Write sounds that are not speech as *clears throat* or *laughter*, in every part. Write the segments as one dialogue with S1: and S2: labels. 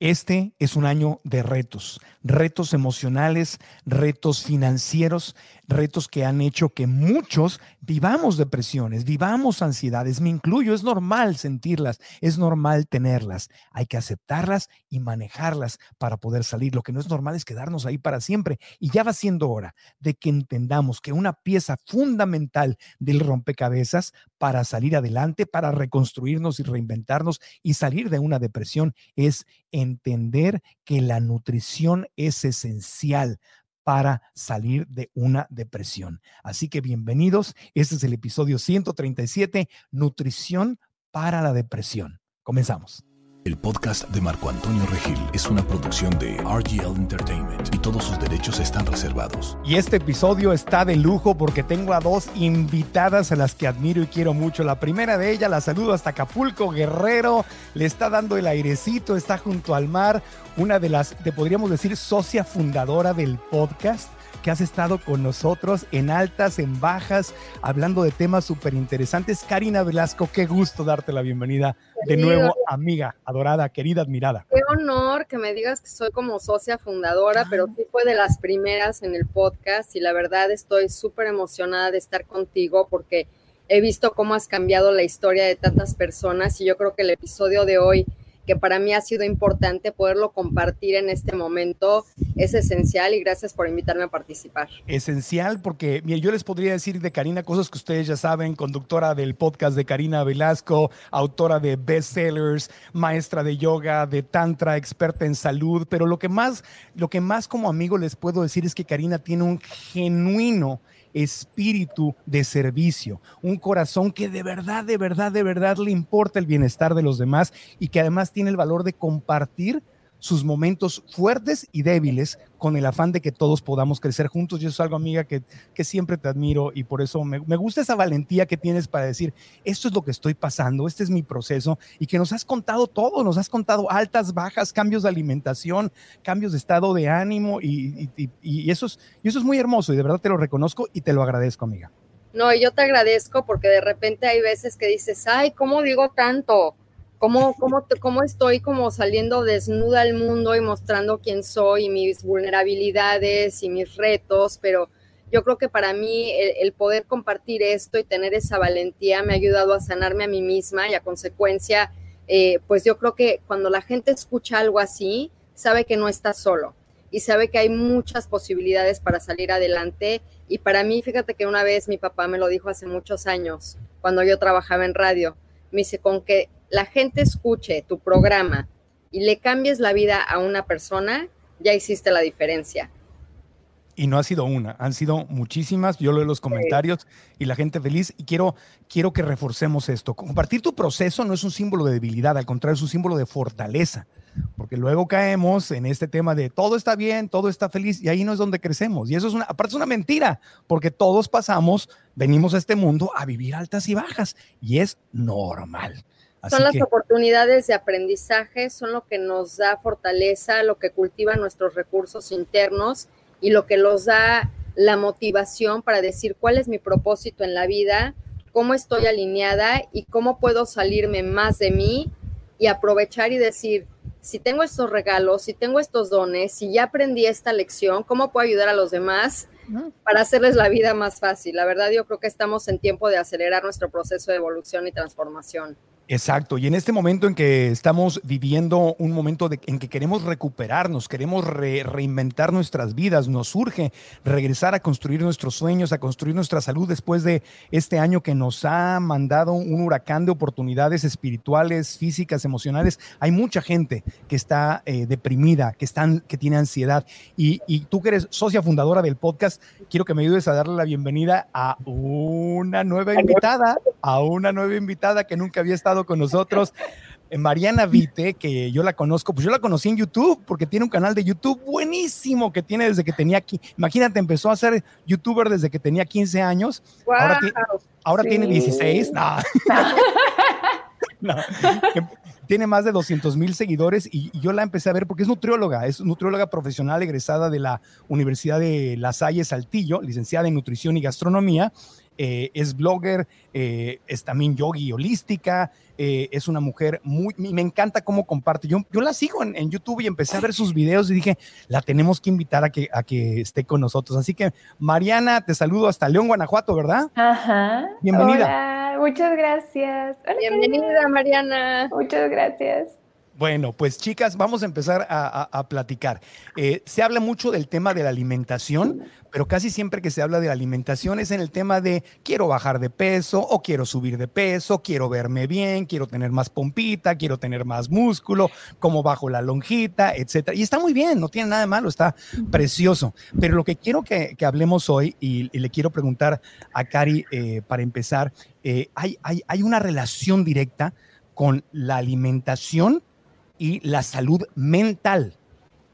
S1: Este es un año de retos, retos emocionales, retos financieros, retos que han hecho que muchos vivamos depresiones, vivamos ansiedades. Me incluyo, es normal sentirlas, es normal tenerlas. Hay que aceptarlas y manejarlas para poder salir. Lo que no es normal es quedarnos ahí para siempre. Y ya va siendo hora de que entendamos que una pieza fundamental del rompecabezas para salir adelante, para reconstruirnos y reinventarnos y salir de una depresión es entender que la nutrición es esencial para salir de una depresión. Así que bienvenidos, este es el episodio 137, Nutrición para la depresión. Comenzamos.
S2: El podcast de Marco Antonio Regil es una producción de RGL Entertainment y todos sus derechos están reservados.
S1: Y este episodio está de lujo porque tengo a dos invitadas a las que admiro y quiero mucho. La primera de ellas la saludo hasta Acapulco, Guerrero, le está dando el airecito, está junto al mar, una de las, te podríamos decir, socia fundadora del podcast que has estado con nosotros en altas, en bajas, hablando de temas súper interesantes. Karina Velasco, qué gusto darte la bienvenida de nuevo, amiga, adorada, querida, admirada.
S3: Qué honor que me digas que soy como socia fundadora, pero sí fue de las primeras en el podcast y la verdad estoy súper emocionada de estar contigo porque he visto cómo has cambiado la historia de tantas personas y yo creo que el episodio de hoy que para mí ha sido importante poderlo compartir en este momento. Es esencial y gracias por invitarme a participar.
S1: Esencial porque yo les podría decir de Karina cosas que ustedes ya saben, conductora del podcast de Karina Velasco, autora de bestsellers, maestra de yoga, de tantra, experta en salud, pero lo que más, lo que más como amigo les puedo decir es que Karina tiene un genuino espíritu de servicio, un corazón que de verdad, de verdad, de verdad le importa el bienestar de los demás y que además tiene el valor de compartir sus momentos fuertes y débiles con el afán de que todos podamos crecer juntos. Yo es algo, amiga, que, que siempre te admiro y por eso me, me, gusta esa valentía que tienes para decir, esto es lo que estoy pasando, este es mi proceso y que nos has contado todo, nos has contado altas, bajas, cambios de alimentación, cambios de estado de ánimo y, y, y eso, es, y eso es muy hermoso y de verdad te lo reconozco y te lo agradezco, amiga.
S3: No, yo te agradezco porque de repente hay veces que dices, ay, ¿cómo digo tanto? Cómo, cómo, cómo estoy como saliendo desnuda al mundo y mostrando quién soy y mis vulnerabilidades y mis retos, pero yo creo que para mí el, poder compartir esto y tener esa valentía me ha ayudado a sanarme a mí misma y a consecuencia, eh, pues yo creo que cuando la gente escucha algo así, sabe que no está solo y sabe que hay muchas posibilidades para salir adelante. Y para mí, fíjate que una vez mi papá me lo dijo hace muchos años, cuando yo trabajaba en radio, me dice, con que la gente escuche tu programa y le cambies la vida a una persona, ya hiciste la diferencia.
S1: Y no ha sido una, han sido muchísimas. Yo leo los comentarios y la gente feliz. Y quiero, quiero que reforcemos esto. Compartir tu proceso no es un símbolo de debilidad, al contrario, es un símbolo de fortaleza. Porque luego caemos en este tema de todo está bien, todo está feliz, y ahí no es donde crecemos. Y eso es una, aparte es una mentira, porque todos pasamos, venimos a este mundo a vivir altas y bajas, y es normal.
S3: Así son las que, oportunidades de aprendizaje, son lo que nos da fortaleza, lo que cultiva nuestros recursos internos y lo que nos da la motivación para decir cuál es mi propósito en la vida, cómo estoy alineada y cómo puedo salirme más de mí y aprovechar y decir, si tengo estos regalos, si tengo estos dones, si ya aprendí esta lección, ¿cómo puedo ayudar a los demás para hacerles la vida más fácil? La verdad, yo creo que estamos en tiempo de acelerar nuestro proceso de evolución y transformación
S1: Exacto, y en este momento en que estamos viviendo un momento de, en que queremos recuperarnos, queremos reinventar nuestras vidas, nos urge regresar a construir nuestros sueños, a construir nuestra salud después de este año que nos ha mandado un huracán de oportunidades espirituales, físicas, emocionales. Hay mucha gente que está eh, deprimida, que, están, que tiene ansiedad, y, y tú que eres socia fundadora del podcast, quiero que me ayudes a darle la bienvenida a una nueva invitada, a una nueva invitada que nunca había estado con nosotros. Eh, Mariana Vite, que yo la conozco, pues yo la conocí en YouTube porque tiene un canal de YouTube buenísimo que tiene desde que tenía aquí. Imagínate, empezó a ser youtuber desde que tenía 15 años. ahora, tiene 16. No. *laughs* tiene más de 200 mil seguidores y, yo la empecé a ver porque es nutrióloga, es nutrióloga profesional egresada de la Universidad de La Salle Saltillo, licenciada en nutrición y gastronomía. Eh, es blogger, eh, es también yogi holística, eh, es una mujer muy, me encanta cómo comparte. Yo, yo la sigo en, YouTube y empecé a ver sus videos y dije, la tenemos que invitar a que, a que esté con nosotros. Así que, Mariana, te saludo hasta León, Guanajuato, ¿verdad?
S4: Ajá.
S1: Bienvenida.
S4: Hola, muchas gracias.
S3: Bienvenida, Mariana.
S4: Muchas gracias.
S1: Bueno, pues chicas, vamos a empezar a, platicar. Eh, se habla mucho del tema de la alimentación, pero casi siempre que se habla de la alimentación es en el tema de quiero bajar de peso o quiero subir de peso, quiero verme bien, quiero tener más pompita, quiero tener más músculo, como bajo la lonjita, etcétera. Y está muy bien, no tiene nada de malo, está precioso. Pero lo que quiero que, hablemos hoy, y, le quiero preguntar a Cari eh, para empezar, eh, hay, hay, hay una relación directa con la alimentación y la salud mental.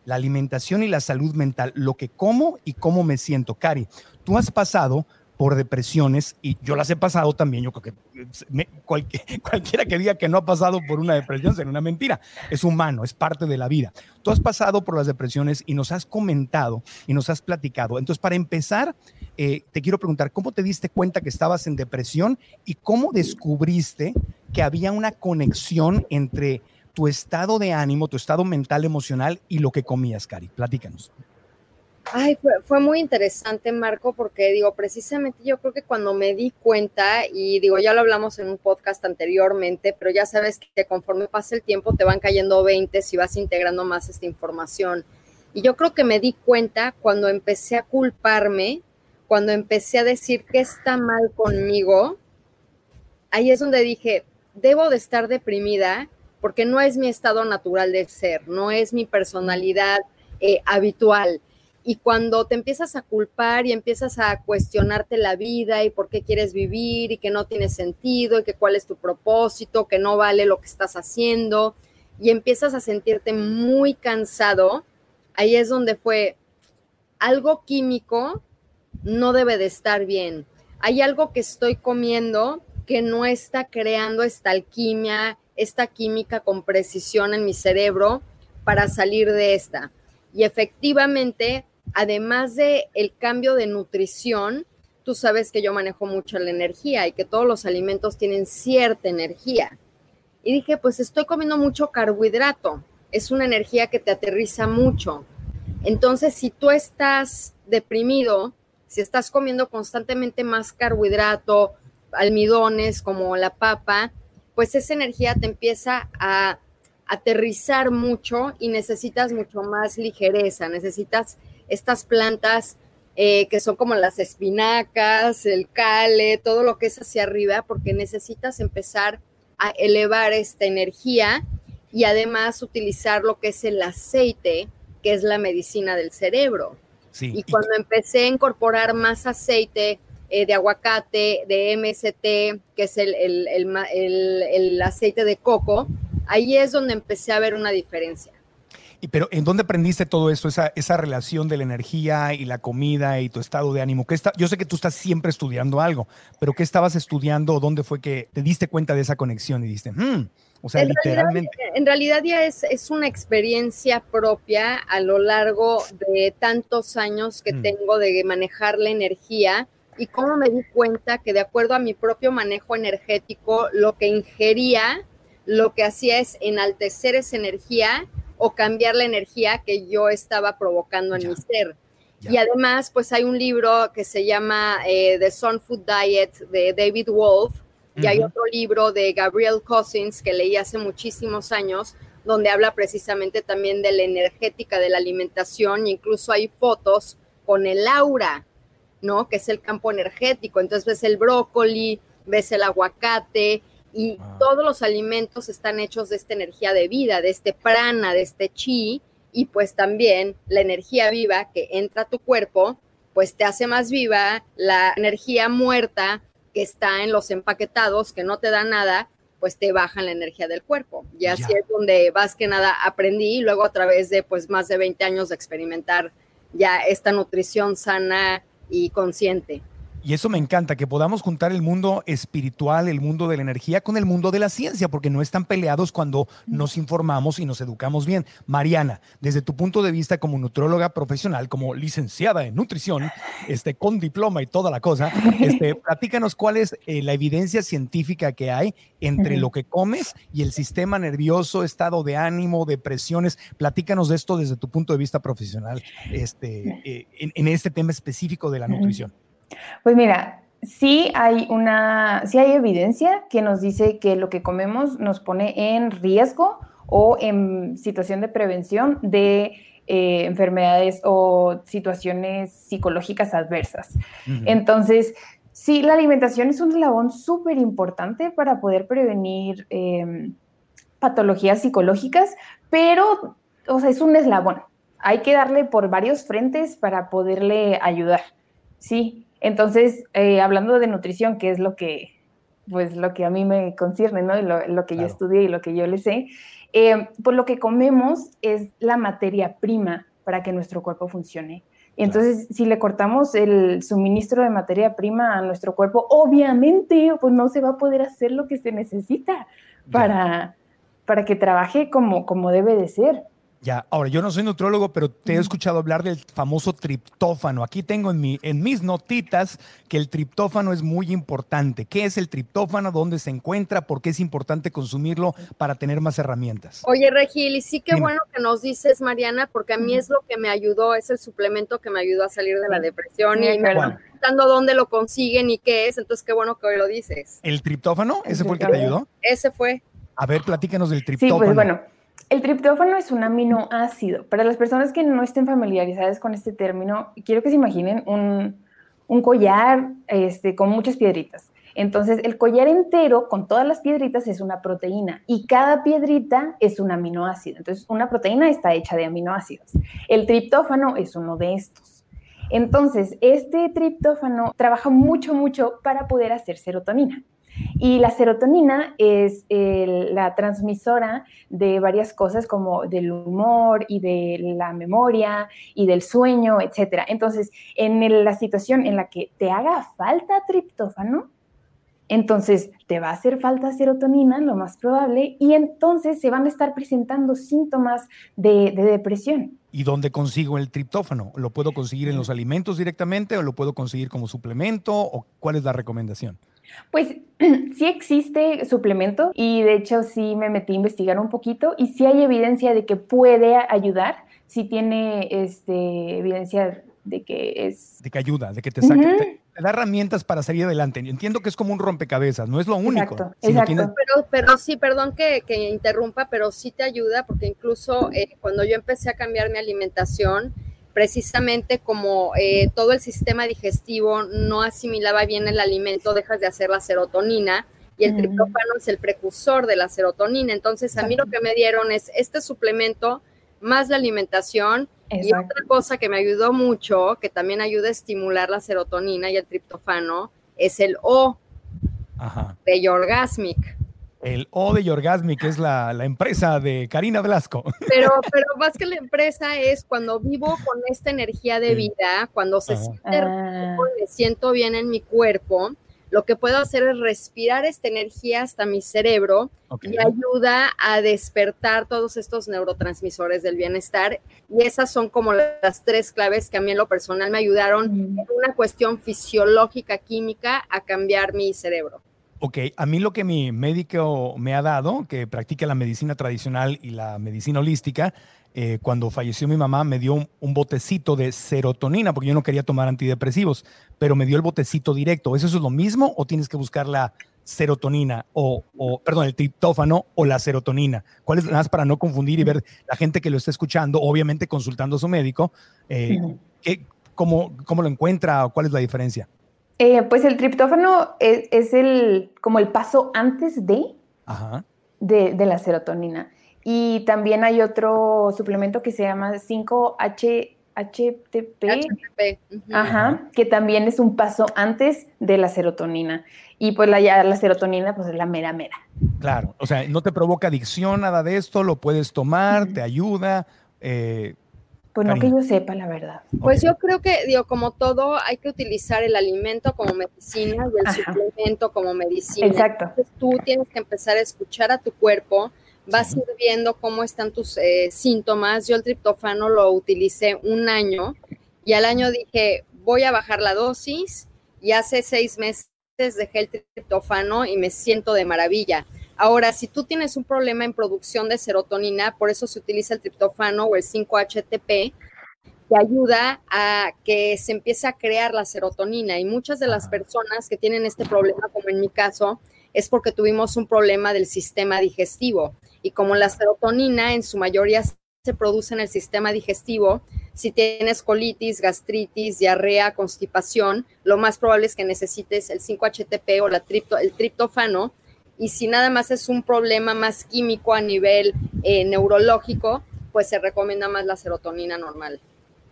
S1: La alimentación y la salud mental, lo que como y cómo me siento. Cari, tú has pasado por depresiones y yo las he pasado también. Yo creo que *laughs* cualquiera que diga que no ha pasado por una depresión será una mentira. Es humano, es parte de la vida. Tú has pasado por las depresiones y nos has comentado y nos has platicado. Entonces, para empezar, eh, te quiero preguntar, ¿cómo te diste cuenta que estabas en depresión y cómo descubriste que había una conexión entre tu estado de ánimo, tu estado mental, emocional y lo que comías, Cari. Platícanos.
S3: Ay, fue, muy interesante, Marco, porque digo, precisamente yo creo que cuando me di cuenta, y digo, ya lo hablamos en un podcast anteriormente, pero ya sabes que conforme pasa el tiempo te van cayendo 20 si vas integrando más esta información. Y yo creo que me di cuenta cuando empecé a culparme, cuando empecé a decir que está mal conmigo, ahí es donde dije, debo de estar deprimida porque no es mi estado natural de ser, no es mi personalidad eh, habitual. Y cuando te empiezas a culpar y empiezas a cuestionarte la vida y por qué quieres vivir y que no tiene sentido y que cuál es tu propósito, que no vale lo que estás haciendo y empiezas a sentirte muy cansado, ahí es donde fue algo químico no debe de estar bien. Hay algo que estoy comiendo que no está creando esta alquimia, esta química con precisión en mi cerebro para salir de esta. Y efectivamente, además de el cambio de nutrición, tú sabes que yo manejo mucho la energía y que todos los alimentos tienen cierta energía. Y dije, pues estoy comiendo mucho carbohidrato. Es una energía que te aterriza mucho. Entonces, si tú estás deprimido, si estás comiendo constantemente más carbohidrato, almidones como la papa, pues esa energía te empieza a aterrizar mucho y necesitas mucho más ligereza, necesitas estas plantas eh, que son como las espinacas, el cale, todo lo que es hacia arriba, porque necesitas empezar a elevar esta energía y además utilizar lo que es el aceite, que es la medicina del cerebro. y cuando empecé a incorporar más aceite, eh, de aguacate, de MST, que es el, el, aceite de coco, ahí es donde empecé a ver una diferencia.
S1: Y, pero ¿en dónde aprendiste todo esto, esa, esa relación de la energía y la comida y tu estado de ánimo? ¿Qué está, yo sé que tú estás siempre estudiando algo, pero ¿qué estabas estudiando? ¿Dónde fue que te diste cuenta de esa conexión y diste, hmm", o sea, literalmente.
S3: en realidad ya es, es, una experiencia propia a lo largo de tantos años que mm. tengo de manejar la energía y cómo me di cuenta que de acuerdo a mi propio manejo energético, lo que ingería, lo que hacía es enaltecer esa energía o cambiar la energía que yo estaba provocando en mi ser. Y además, pues hay un libro que se llama eh, The Sun Food Diet de David Wolf, Y hay otro libro de Gabriel Cousins que leí hace muchísimos años, donde habla precisamente también de la energética de la alimentación, incluso hay fotos con el aura, ¿no? Que es el campo energético. Entonces ves el brócoli, ves el aguacate y
S1: Ah.
S3: todos los alimentos están hechos de esta energía de vida, de este prana, de este chi, y pues también la energía viva que entra a tu cuerpo, pues te hace más viva, la energía muerta que está en los empaquetados, que no te da nada, pues te bajan la energía del cuerpo. Y así
S1: Ya.
S3: es donde más que nada aprendí y luego a través de pues más de 20 años de experimentar ya esta nutrición sana y consciente.
S1: Y eso me encanta, que podamos juntar el mundo espiritual, el mundo de la energía con el mundo de la ciencia, porque no están peleados cuando nos informamos y nos educamos bien. Mariana, desde tu punto de vista como nutróloga profesional, como licenciada en nutrición, este, con diploma y toda la cosa, *laughs* este, platícanos cuál es eh, la evidencia científica que hay entre lo que comes y el sistema nervioso, estado de ánimo, depresiones. Platícanos de esto desde tu punto de vista profesional, este, eh, en, en este tema específico de la nutrición.
S4: Pues mira, sí hay una, sí hay evidencia que nos dice que lo que comemos nos pone en riesgo o en situación de prevención de eh, enfermedades o situaciones psicológicas adversas. Entonces, sí, la alimentación es un eslabón súper importante para poder prevenir eh, patologías psicológicas, pero, o sea, es un eslabón. Hay que darle por varios frentes para poderle ayudar, ¿sí? Entonces, eh, hablando de nutrición, que es lo que, pues, lo que a mí me concierne, ¿no? Y lo, lo que yo estudié y lo que yo le sé, eh, pues lo que comemos es la materia prima para que nuestro cuerpo funcione. Y entonces, si le cortamos el suministro de materia prima a nuestro cuerpo, obviamente, pues no se va a poder hacer lo que se necesita para, para que trabaje como, como debe de ser.
S1: Ya, ahora yo no soy nutrólogo, pero te he escuchado hablar del famoso triptófano. Aquí tengo en, mi, en mis notitas que el triptófano es muy importante. ¿Qué es el triptófano? ¿Dónde se encuentra? ¿Por qué es importante consumirlo para tener más herramientas?
S3: Oye, Regil, y sí que
S1: Dime.
S3: bueno que nos dices, Mariana, porque a mí es lo que me ayudó, es el suplemento que me ayudó a salir de la
S4: Sí.
S3: depresión
S4: Sí,
S3: y me
S4: claro.
S1: ¿Cuál?
S3: preguntando dónde lo consiguen y qué es, entonces qué bueno que hoy lo dices.
S1: ¿El triptófano?
S4: El
S1: ¿Ese fue el que te ayudó?
S3: Ese fue.
S1: A ver, platícanos del
S4: Sí,
S1: triptófano.
S4: pues bueno, el triptófano es un aminoácido. Para las personas que no estén familiarizadas con este término, quiero que se imaginen un, un collar este, con muchas piedritas. Entonces, el collar entero con todas las piedritas es una proteína y cada piedrita es un aminoácido. Entonces, una proteína está hecha de aminoácidos. El triptófano es uno de estos. Entonces, este triptófano trabaja mucho, mucho para poder hacer serotonina. Y la serotonina es la transmisora de varias cosas como del humor y de la memoria y del sueño, etc. Entonces, en la situación en la que te haga falta triptófano, entonces te va a hacer falta serotonina, lo más probable, y entonces se van a estar presentando síntomas de, de depresión.
S1: ¿Y dónde consigo el triptófano? ¿Lo puedo conseguir en los alimentos directamente o lo puedo conseguir como suplemento? ¿O cuál es la recomendación?
S4: Pues *clears throat* sí existe suplemento y de hecho sí me metí a investigar un poquito y sí hay evidencia de que puede ayudar, sí tiene este, evidencia de que es...
S1: De que ayuda, de que te te, te da herramientas para salir adelante. Entiendo que es como un rompecabezas, no es lo único.
S4: Exacto,
S3: Pero, pero sí, perdón que, que interrumpa, pero sí te ayuda porque incluso eh, cuando yo empecé a cambiar mi alimentación, precisamente como eh, todo el sistema digestivo no asimilaba bien el alimento, dejas de hacer la serotonina y el triptófano es el precursor de la serotonina. Entonces, a mí lo que me dieron es este suplemento más la alimentación y otra cosa que me ayudó mucho, que también ayuda a estimular la serotonina y el triptófano, es el O
S1: Ajá.
S3: de Yorgasmic.
S1: El O de Yorgasmi, que es la, la empresa de Karina Velasco. *laughs*
S3: Pero, pero más que la empresa es cuando vivo con esta energía de vida, cuando se
S1: Ajá.
S3: siente
S4: Ah,
S3: rico me siento bien en mi cuerpo, lo que puedo hacer es respirar esta energía hasta mi cerebro y ayuda a despertar todos estos neurotransmisores del bienestar. Y esas son como las tres claves que a mí en lo personal me ayudaron
S4: mm,
S3: en una cuestión fisiológica, química, a cambiar mi cerebro.
S1: Ok, a mí lo que mi médico me ha dado, que practica la medicina tradicional y la medicina holística, eh, cuando falleció mi mamá me dio un, un botecito de serotonina, porque yo no quería tomar antidepresivos, pero me dio el botecito directo. ¿Eso es lo mismo o tienes que buscar la serotonina o, perdón, el triptófano o la serotonina? ¿Cuál es más para no confundir y ver la gente que lo está escuchando, obviamente consultando a su médico, eh, cómo, lo encuentra o cuál es la diferencia?
S4: Eh, pues el triptófano es, el, como el paso antes de, de, la serotonina. Y también hay otro suplemento que se llama 5H HTP, Ajá, que también es un paso antes de la serotonina. Y pues la, la serotonina pues es la mera mera.
S1: Claro, o sea, no te provoca adicción nada de esto, lo puedes tomar, te ayuda. Eh,
S4: pues no que yo sepa, la verdad.
S3: Pues yo creo que, digo, como todo, hay que utilizar el alimento como medicina y el suplemento como medicina.
S4: Exacto.
S3: Entonces tú tienes que empezar a escuchar a tu cuerpo, vas a ir viendo cómo están tus eh, síntomas. Yo el triptófano lo utilicé un año y al año dije, voy a bajar la dosis y hace seis meses dejé el triptófano y me siento de maravilla. Ahora, si tú tienes un problema en producción de serotonina, por eso se utiliza el triptófano o el 5-HTP, te ayuda a que se empiece a crear la serotonina. Y muchas de las personas que tienen este problema, como en mi caso, es porque tuvimos un problema del sistema digestivo. Y como la serotonina en su mayoría se produce en el sistema digestivo, si tienes colitis, gastritis, diarrea, constipación, lo más probable es que necesites el 5-HTP o la tripto, el triptófano. Y si nada más es un problema más químico a nivel eh, neurológico, pues se recomienda más la serotonina normal.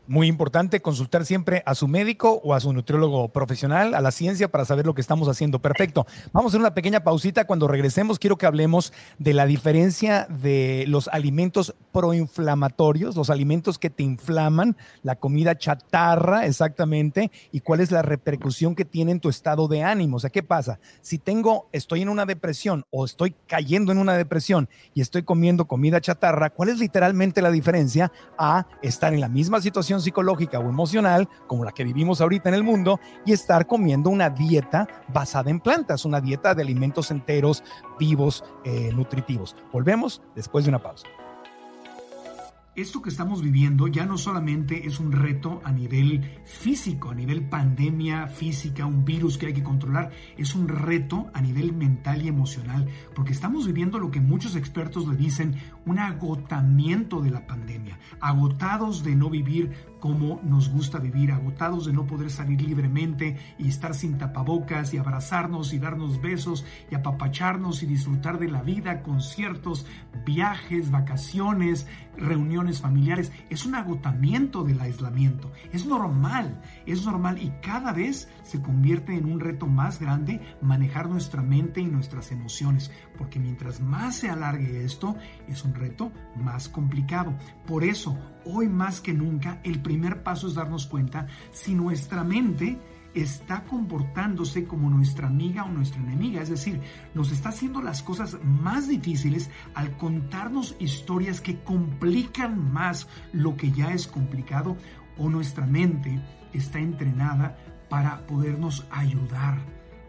S1: Muy importante consultar siempre a su médico o a su nutriólogo profesional, a la ciencia, para saber lo que estamos haciendo. Perfecto. Vamos a hacer una pequeña pausita. Cuando regresemos, quiero que hablemos de la diferencia de los alimentos proinflamatorios, los alimentos que te inflaman, la comida chatarra, exactamente, y cuál es la repercusión que tiene en tu estado de ánimo. O sea, ¿qué pasa? Si tengo, estoy en una depresión o estoy cayendo en una depresión y estoy comiendo comida chatarra, ¿cuál es literalmente la diferencia a estar en la misma situación? Psicológica o emocional como la que vivimos ahorita en el mundo y estar comiendo una dieta basada en plantas, una dieta de alimentos enteros, vivos, eh, nutritivos. Volvemos después de una pausa esto que estamos viviendo ya no solamente es un reto a nivel físico, a nivel pandemia física, un virus que hay que controlar, es un reto a nivel mental y emocional, porque estamos viviendo lo que muchos expertos le dicen un agotamiento de la pandemia, agotados de no vivir como nos gusta vivir, agotados de no poder salir libremente y estar sin tapabocas y abrazarnos y darnos besos y apapacharnos y disfrutar de la vida, conciertos, viajes, vacaciones, reuniones familiares. Es un agotamiento del aislamiento. Es normal, es normal y cada vez se convierte en un reto más grande manejar nuestra mente y nuestras emociones, porque mientras más se alargue esto, es un reto más complicado. Por eso, hoy más que nunca, el primer paso es darnos cuenta si nuestra mente está comportándose como nuestra amiga o nuestra enemiga, es decir, nos está haciendo las cosas más difíciles al contarnos historias que complican más lo que ya es complicado o nuestra mente está entrenada para podernos ayudar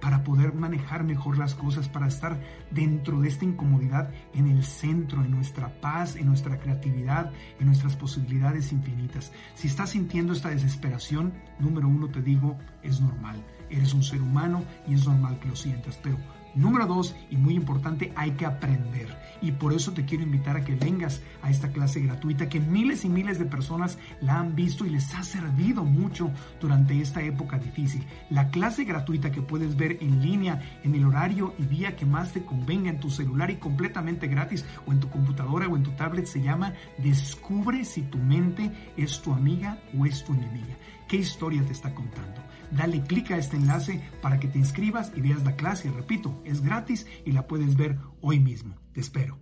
S1: para poder manejar mejor las cosas, para estar dentro de esta incomodidad en el centro, en nuestra paz, en nuestra creatividad, en nuestras posibilidades infinitas. Si estás sintiendo esta desesperación, número uno te digo, es normal. Eres un ser humano y es normal que lo sientas, pero Número dos, y muy importante, hay que aprender. Y por eso te quiero invitar a que vengas a esta clase gratuita que miles y miles de personas la han visto y les ha servido mucho durante esta época difícil. La clase gratuita que puedes ver en línea en el horario y día que más te convenga en tu celular y completamente gratis o en tu computadora o en tu tablet se llama Descubre si tu mente es tu amiga o es tu enemiga. ¿Qué historia te está contando? Dale clic a este enlace para que te inscribas y veas la clase. Repito, es gratis y la puedes ver hoy mismo. Te espero.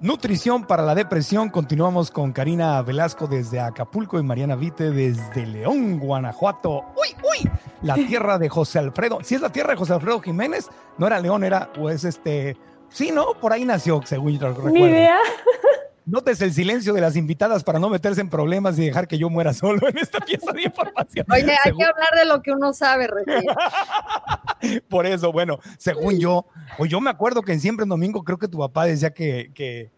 S1: Nutrición para la depresión. Continuamos con Karina Velasco desde Acapulco y Mariana Vite desde León, Guanajuato. ¡Uy, uy! La tierra de José Alfredo. Si es la tierra de José Alfredo Jiménez, no era León, era, o es este. Sí, ¿no? Por ahí nació, según yo recuerdo.
S4: Ni idea.
S1: Notes el silencio de las invitadas para no meterse en problemas y dejar que yo muera solo en esta pieza de información.
S3: Oye, hay que hablar de lo que uno sabe, *laughs*
S1: Por eso, bueno, según yo, o yo me acuerdo que en Siempre en Domingo creo que tu papá decía que, que,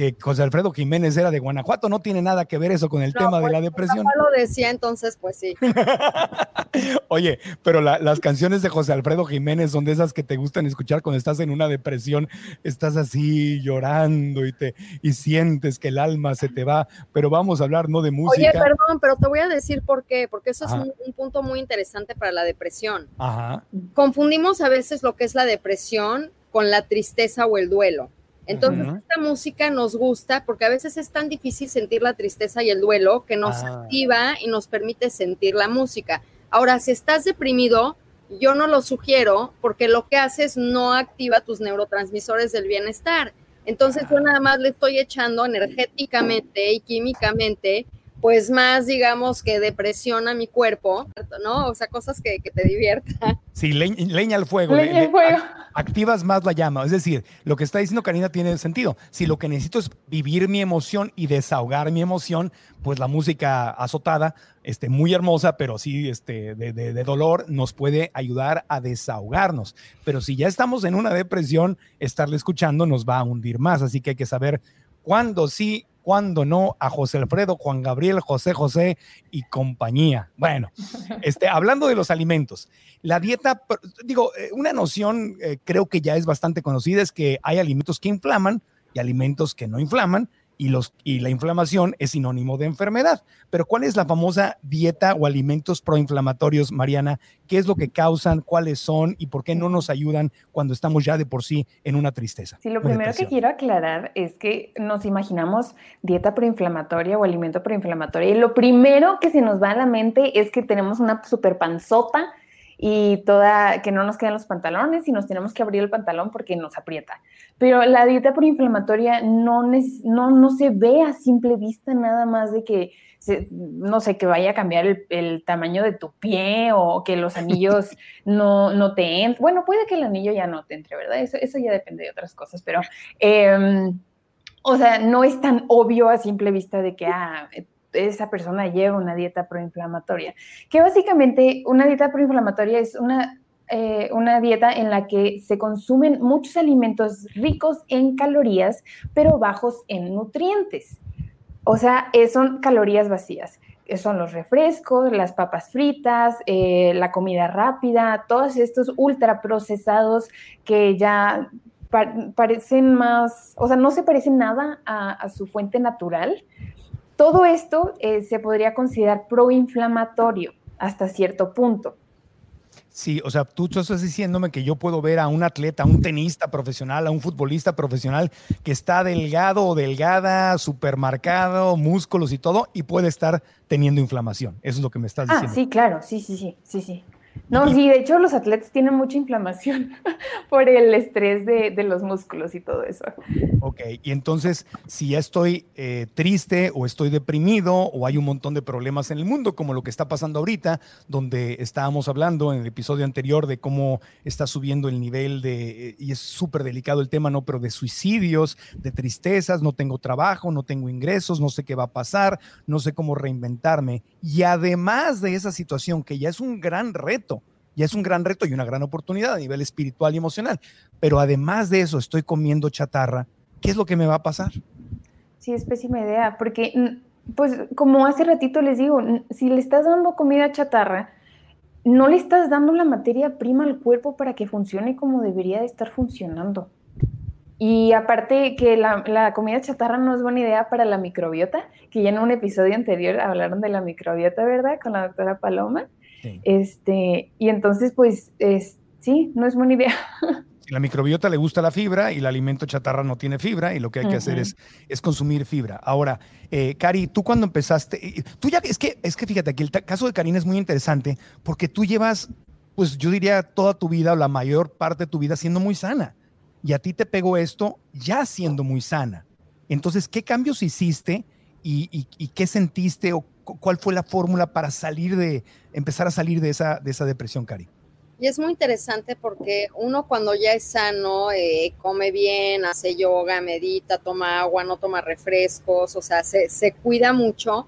S1: que José Alfredo Jiménez era de Guanajuato. No tiene nada que ver eso con el tema de
S3: pues,
S1: la depresión.
S3: lo decía, entonces, pues sí. *laughs*
S1: Oye, pero la- las canciones de José Alfredo Jiménez son de esas que te gustan escuchar cuando estás en una depresión, estás así llorando y te y sientes que el alma se te va. Pero vamos a hablar no de música.
S3: Oye, perdón, pero te voy a decir por qué, porque eso es un, un punto muy interesante para la depresión.
S1: Ajá.
S3: Confundimos a veces lo que es la depresión con la tristeza o el duelo. Entonces, esta música nos gusta porque a veces es tan difícil sentir la tristeza y el duelo que nos
S1: Ah.
S3: activa y nos permite sentir la música. Ahora, si estás deprimido, yo no lo sugiero porque lo que haces no activa tus neurotransmisores del bienestar. Entonces, yo nada más le estoy echando energéticamente y químicamente, pues más, digamos, que depresión a mi cuerpo, ¿no? O sea, cosas que, que te diviertan.
S1: Sí, le- leña al fuego. le-
S4: Leña al fuego.
S1: activas más la llama. Es decir, lo que está diciendo Karina tiene sentido. Si lo que necesito es vivir mi emoción y desahogar mi emoción, pues la música azotada, este, muy hermosa, pero sí este, de, de- de dolor, nos puede ayudar a desahogarnos. Pero si ya estamos en una depresión, estarle escuchando nos va a hundir más. Así que hay que saber cuándo sí, cuándo no, a José Alfredo, Juan Gabriel, José José y compañía. Bueno, *laughs* este, hablando de los alimentos, la dieta, digo, eh, una noción eh, creo que ya es bastante conocida, es que hay alimentos que inflaman y alimentos que no inflaman, y, los, y la inflamación es sinónimo de enfermedad. Pero ¿cuál es la famosa dieta o alimentos proinflamatorios, Mariana? ¿Qué es lo que causan? ¿Cuáles son? ¿Y por qué no nos ayudan cuando estamos ya de por sí en una tristeza?
S4: Sí, lo primero que quiero aclarar es que nos imaginamos dieta proinflamatoria o alimento proinflamatorio y lo primero que se nos va a la mente es que tenemos una super panzota y toda, que no nos quedan los pantalones y nos tenemos que abrir el pantalón porque nos aprieta. Pero la dieta proinflamatoria no, no, no se ve a simple vista nada más de que, se- no sé, que vaya a cambiar el, el tamaño de tu pie o que los anillos *laughs* no, no te entren. Bueno, puede que el anillo ya no te entre, ¿verdad? Eso, eso ya depende de otras cosas, pero, em, o sea, no es tan obvio a simple vista de que, ah, esa persona lleva una dieta proinflamatoria. Que básicamente una dieta proinflamatoria es una, eh, una dieta en la que se consumen muchos alimentos ricos en calorías, pero bajos en nutrientes. O sea, eh, son calorías vacías. que Son los refrescos, las papas fritas, eh, la comida rápida, todos estos ultraprocesados que ya pa- parecen más, o sea, no se parecen nada a su fuente natural. Todo esto eh, se podría considerar proinflamatorio hasta cierto punto.
S1: Sí, o sea, tú estás diciéndome que yo puedo ver a un atleta, a un tenista profesional, a un futbolista profesional que está delgado o delgada, supermarcado, músculos y todo, y puede estar teniendo inflamación. Eso es lo que me estás
S4: Ah,
S1: diciendo.
S4: sí, claro, sí, sí, sí, sí, sí. No, sí, de hecho los atletas tienen mucha inflamación *laughs* por el estrés de, los músculos y todo eso.
S1: Ok, y entonces, si ya estoy eh, triste o estoy deprimido o hay un montón de problemas en el mundo, como lo que está pasando ahorita, donde estábamos hablando en el episodio anterior de cómo está subiendo el nivel de, eh, y es súper delicado el tema, ¿no? Pero de suicidios, de tristezas, no tengo trabajo, no tengo ingresos, no sé qué va a pasar, no sé cómo reinventarme. Y además de esa situación, que ya es un gran reto, ya es un gran reto y una gran oportunidad a nivel espiritual y emocional, pero además de eso estoy comiendo chatarra, ¿qué es lo que me va a pasar?
S4: Sí, es pésima idea, porque, mm, pues, como hace ratito les digo, si le estás dando comida chatarra, no le estás dando la materia prima al cuerpo para que funcione como debería de estar funcionando. Y aparte que la, la comida chatarra no es buena idea para la microbiota, que ya en un episodio anterior hablaron de la microbiota, ¿verdad? Con la doctora Paloma.
S1: Sí.
S4: Este, y entonces, pues, es, sí, no es buena idea. *laughs*
S1: La microbiota le gusta la fibra y el alimento chatarra no tiene fibra y lo que hay que hacer es, es consumir fibra. Ahora, eh, Cari, tú cuando empezaste, tú ya, es que, es que fíjate, aquí el caso de Karina es muy interesante porque tú llevas, pues yo diría toda tu vida o la mayor parte de tu vida siendo muy sana y a ti te pegó esto ya siendo muy sana. Entonces, ¿qué cambios hiciste y, y- y qué sentiste o cu- cuál fue la fórmula para salir de, empezar a salir de esa, de esa depresión, Cari?
S3: Y es muy interesante porque uno cuando ya es sano, eh, come bien, hace yoga, medita, toma agua, no toma refrescos, o sea, se, se cuida mucho.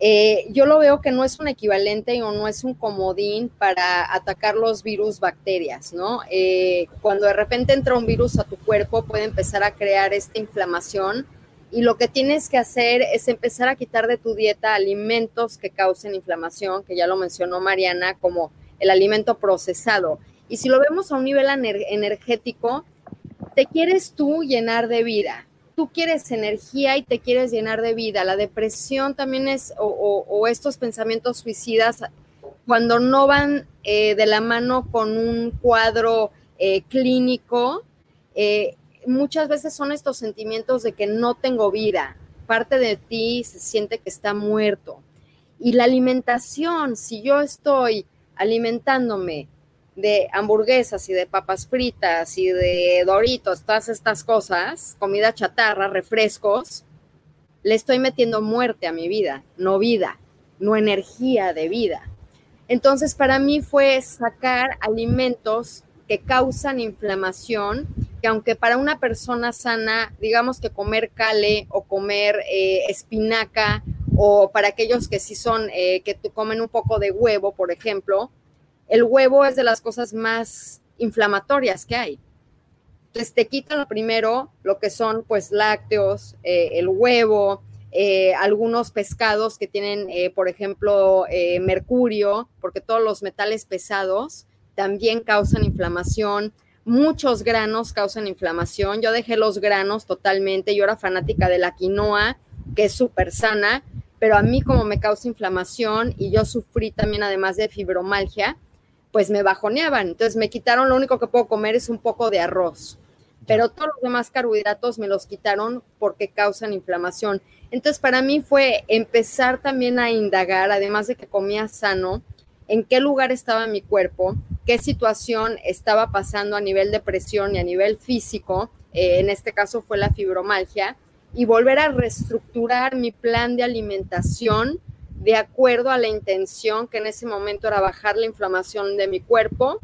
S3: eh, yo lo veo que no es un equivalente o no es un comodín para atacar los virus, bacterias, ¿no? Eh, cuando de repente entra un virus a tu cuerpo, puede empezar a crear esta inflamación y lo que tienes que hacer es empezar a quitar de tu dieta alimentos que causen inflamación, que ya lo mencionó Mariana, como el alimento procesado. Y si lo vemos a un nivel energético, te quieres tú llenar de vida. Tú quieres energía y te quieres llenar de vida. La depresión también es, o, estos pensamientos suicidas, cuando no van eh, de la mano con un cuadro eh, clínico, eh, muchas veces son estos sentimientos de que no tengo vida, parte de ti se siente que está muerto. Y la alimentación, si yo estoy alimentándome de hamburguesas y de papas fritas y de doritos, todas estas cosas, comida chatarra, refrescos, le estoy metiendo muerte a mi vida, no vida, no energía de vida. Entonces, para mí fue sacar alimentos que causan inflamación, que aunque para una persona sana, digamos que comer cale o comer eh, espinaca, o para aquellos que sí son, eh, que comen un poco de huevo, por ejemplo, el huevo es de las cosas más inflamatorias que hay. Entonces te quitan lo primero, lo que son pues lácteos, eh, el huevo, algunos pescados que tienen, por ejemplo, mercurio, porque todos los metales pesados también causan inflamación. Muchos granos causan inflamación. Yo dejé los granos totalmente. Yo era fanática de la quinoa, que es súper sana, pero a mí como me causa inflamación y yo sufrí también además de fibromalgia, pues me bajoneaban. Entonces me quitaron, lo único que puedo comer es un poco de arroz, pero todos los demás carbohidratos me los quitaron porque causan inflamación. Entonces para mí fue empezar también a indagar, además de que comía sano, en qué lugar estaba mi cuerpo, qué situación estaba pasando a nivel de presión y a nivel físico, eh, en este caso fue la fibromalgia, y volver a reestructurar mi plan de alimentación de acuerdo a la intención que en ese momento era bajar la inflamación de mi cuerpo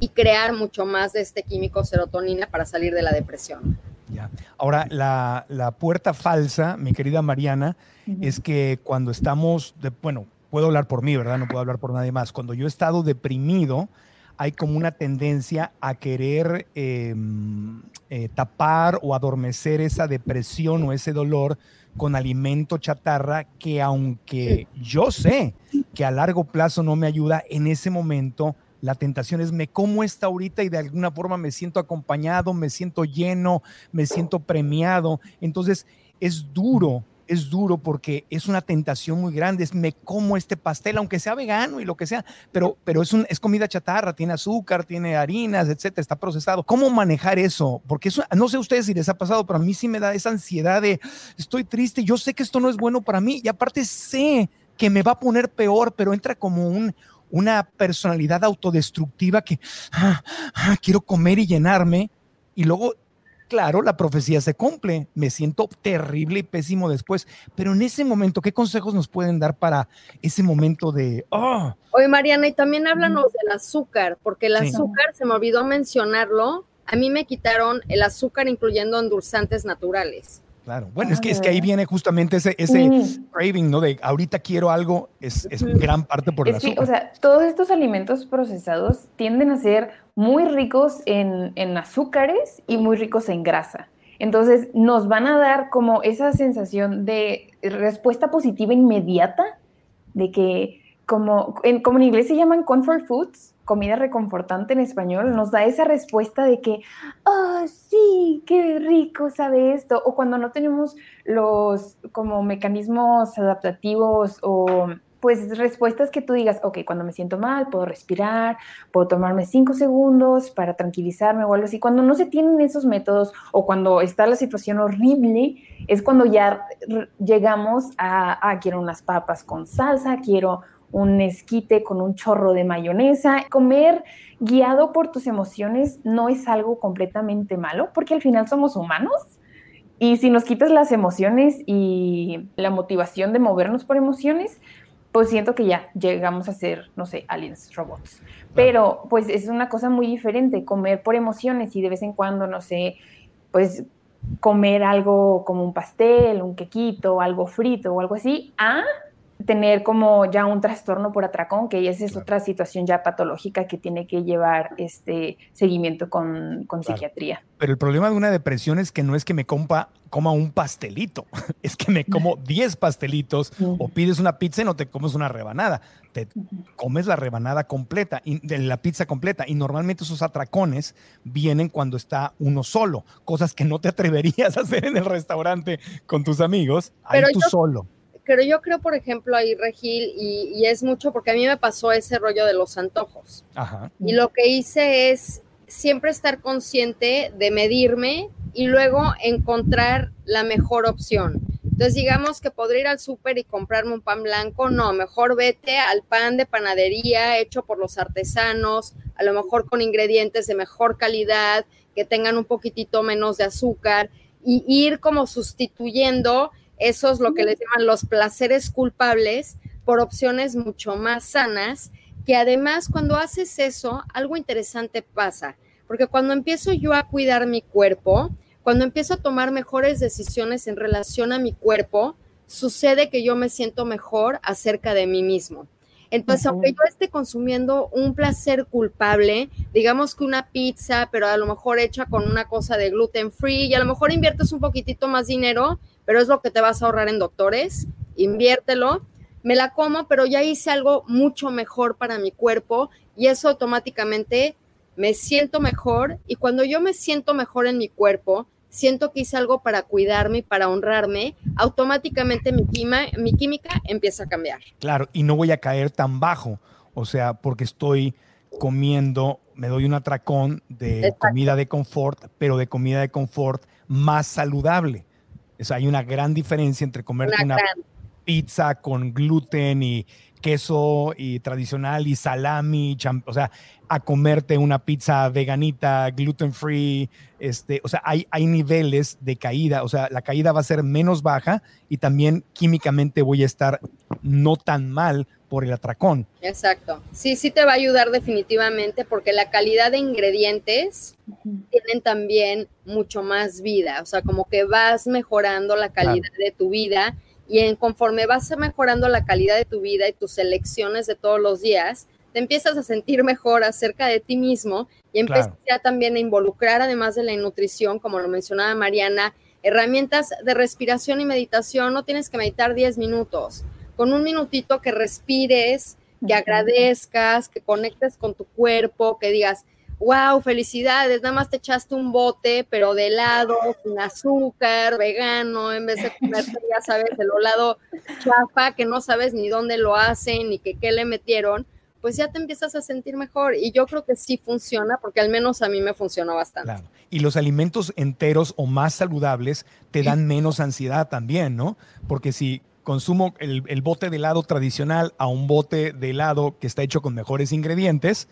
S3: y crear mucho más de este químico serotonina para salir de la depresión.
S1: Ya. Ahora, la, puerta falsa, mi querida Mariana, es que cuando estamos, de, bueno, puedo hablar por mí, ¿verdad? No puedo hablar por nadie más. Cuando yo he estado deprimido, hay como una tendencia a querer em, eh, tapar o adormecer esa depresión o ese dolor con alimento chatarra que aunque yo sé que a largo plazo no me ayuda, en ese momento la tentación es me como esta ahorita y de alguna forma me siento acompañado, me siento lleno, me siento premiado. Entonces es duro es duro porque es una tentación muy grande. Es me como este pastel, aunque sea vegano y lo que sea, pero, pero es, un, es comida chatarra, tiene azúcar, tiene harinas, etcétera, está procesado. ¿Cómo manejar eso? Porque eso, no sé ustedes si les ha pasado, pero a mí sí me da esa ansiedad de estoy triste, yo sé que esto no es bueno para mí y aparte sé que me va a poner peor, pero entra como un, una personalidad autodestructiva que ah, ah, quiero comer y llenarme y luego claro, la profecía se cumple, me siento terrible y pésimo después, pero en ese momento, ¿qué consejos nos pueden dar para ese momento de... Oh?
S3: Oye, Mariana, y también háblanos del azúcar, porque el azúcar, se me olvidó mencionarlo, a mí me quitaron el azúcar incluyendo endulzantes naturales.
S1: Claro, bueno, es que, es que ahí viene justamente ese, ese craving, ¿no? De ahorita quiero algo, es, es gran parte por el azúcar.
S4: o sea, todos estos alimentos procesados tienden a ser muy ricos en, en azúcares y muy ricos en grasa. Entonces, nos van a dar como esa sensación de respuesta positiva inmediata, de que como en, como en inglés se llaman comfort foods, comida reconfortante en español, nos da esa respuesta de que, oh, sí, qué rico sabe esto. O cuando no tenemos los como mecanismos adaptativos o pues respuestas que tú digas, ok, cuando me siento mal, puedo respirar, puedo tomarme cinco segundos para tranquilizarme o algo así. Cuando no se tienen esos métodos o cuando está la situación horrible, es cuando ya llegamos a, ah, quiero unas papas con salsa, quiero un esquite con un chorro de mayonesa. Comer guiado por tus emociones no es algo completamente malo, porque al final somos humanos. Y si nos quitas las emociones y la motivación de movernos por emociones, pues siento que ya llegamos a ser, no sé, aliens, robots. Pero pues es una cosa muy diferente, comer por emociones y de vez en cuando, no sé, pues comer algo como un pastel, un quequito, algo frito o algo así, a tener como ya un trastorno por atracón, que esa es otra situación ya patológica que tiene que llevar este seguimiento con, psiquiatría.
S1: Pero el problema de una depresión es que no es que me compa, coma un pastelito, *laughs* es que me como *laughs* 10 pastelitos o pides una pizza y no te comes una rebanada, te comes la rebanada completa, de la pizza completa. Y normalmente esos atracones vienen cuando está uno solo, cosas que no te atreverías *laughs* a hacer en el restaurante con tus amigos, ahí tú solo
S3: pero yo creo, por ejemplo, ahí, Regil, y, es mucho porque a mí me pasó ese rollo de los antojos. Y lo que hice es siempre estar consciente de medirme y luego encontrar la mejor opción. Entonces, digamos que podría ir al súper y comprarme un pan blanco. No, mejor vete al pan de panadería hecho por los artesanos, a lo mejor con ingredientes de mejor calidad, que tengan un poquitito menos de azúcar, y ir como sustituyendo eso es lo que les llaman los placeres culpables por opciones mucho más sanas, que además cuando haces eso, algo interesante pasa, porque cuando empiezo yo a cuidar mi cuerpo, cuando empiezo a tomar mejores decisiones en relación a mi cuerpo, sucede que yo me siento mejor acerca de mí mismo. Entonces, aunque yo esté consumiendo un placer culpable, digamos que una pizza, pero a lo mejor hecha con una cosa de gluten free, y a lo mejor inviertes un poquitito más dinero, pero es lo que te vas a ahorrar en doctores, inviértelo, me la como, pero ya hice algo mucho mejor para mi cuerpo y eso automáticamente me siento mejor. Y cuando yo me siento mejor en mi cuerpo, siento que hice algo para cuidarme y para honrarme, automáticamente mi, mi química empieza a cambiar.
S1: Claro, y no voy a caer tan bajo, o sea, porque estoy comiendo, me doy un atracón de comida de confort, pero de comida de confort más saludable hay una gran diferencia entre comerte una, pizza con gluten y queso y tradicional y salami, o sea, a comerte una pizza veganita, gluten free, este, o sea, hay, hay niveles de caída, o sea, la caída va a ser menos baja y también químicamente voy a estar no tan mal por el atracón.
S3: Exacto. Sí, sí te va a ayudar definitivamente porque la calidad de ingredientes tienen también mucho más vida, o sea, como que vas mejorando la calidad de tu vida y en, conforme vas mejorando la calidad de tu vida y tus elecciones de todos los días, te empiezas a sentir mejor acerca de ti mismo y empiezas ya también a involucrar, además de la nutrición, como lo mencionaba Mariana, herramientas de respiración y meditación. No tienes que meditar 10 minutos. Con un minutito que respires, que agradezcas, que conectes con tu cuerpo, que digas, wow, felicidades, nada más te echaste un bote, pero de helado, sin azúcar, vegano, en vez de comer, *laughs* ya sabes, el helado chafa, que no sabes ni dónde lo hacen, ni que qué le metieron, pues ya te empiezas a sentir mejor. Y yo creo que sí funciona, porque al menos a mí me funcionó bastante. Claro.
S1: Y los alimentos enteros o más saludables te dan menos ansiedad también, ¿no? Porque si consumo el, bote de helado tradicional a un bote de helado que está hecho con mejores ingredientes,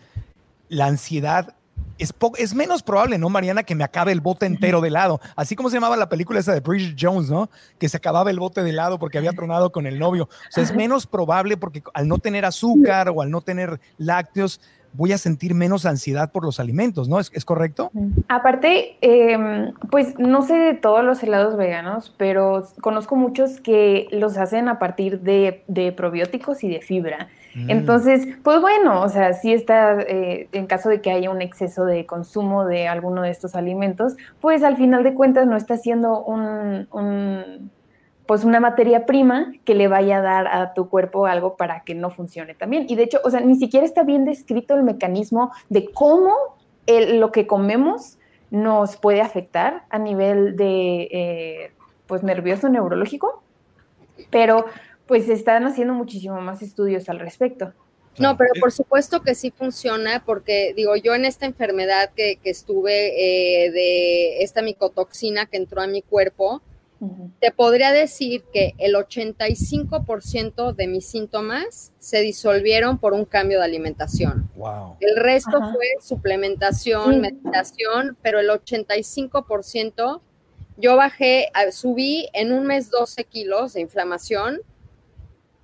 S1: la ansiedad es, es menos probable, ¿no, Mariana, que me acabe el bote entero de helado? Así como se llamaba la película esa de Bridget Jones, ¿no? Que se acababa el bote de helado porque había tronado con el novio. O sea, es menos probable porque al no tener azúcar o al no tener lácteos, voy a sentir menos ansiedad por los alimentos, ¿no? ¿Es, correcto?
S4: Aparte, em, pues no sé de todos los helados veganos, pero conozco muchos que los hacen a partir de, probióticos y de fibra. Mm. Entonces, pues bueno, o sea, sí está, eh, en caso de que haya un exceso de consumo de alguno de estos alimentos, pues al final de cuentas no está siendo un pues una materia prima que le vaya a dar a tu cuerpo algo para que no funcione también. Y de hecho, o sea, ni siquiera está bien descrito el mecanismo de cómo lo que comemos nos puede afectar a nivel de, eh, pues, nervioso, neurológico, pero pues están haciendo muchísimo más estudios al respecto.
S3: No, pero por supuesto que sí funciona, porque digo, yo en esta enfermedad que, estuve eh, de esta micotoxina que entró a mi cuerpo, te podría decir que el 85% de mis síntomas se disolvieron por un cambio de alimentación. El resto fue suplementación, meditación, pero el 85% yo bajé, subí en un mes 12 kilos de inflamación,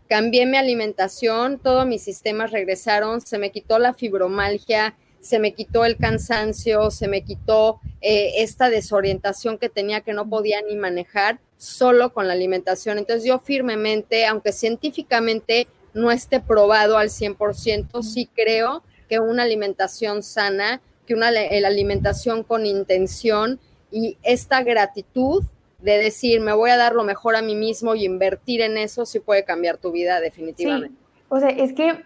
S3: cambié mi alimentación, todos mis sistemas regresaron, se me quitó la fibromalgia, se me quitó el cansancio, se me quitó eh, esta desorientación que tenía que no podía ni manejar solo con la alimentación. Entonces yo firmemente, aunque científicamente no esté probado al 100%, sí creo que una alimentación sana, que una la alimentación con intención y esta gratitud de decir, me voy a dar lo mejor a mí mismo y invertir en eso, sí puede cambiar tu vida definitivamente.
S4: O sea, es que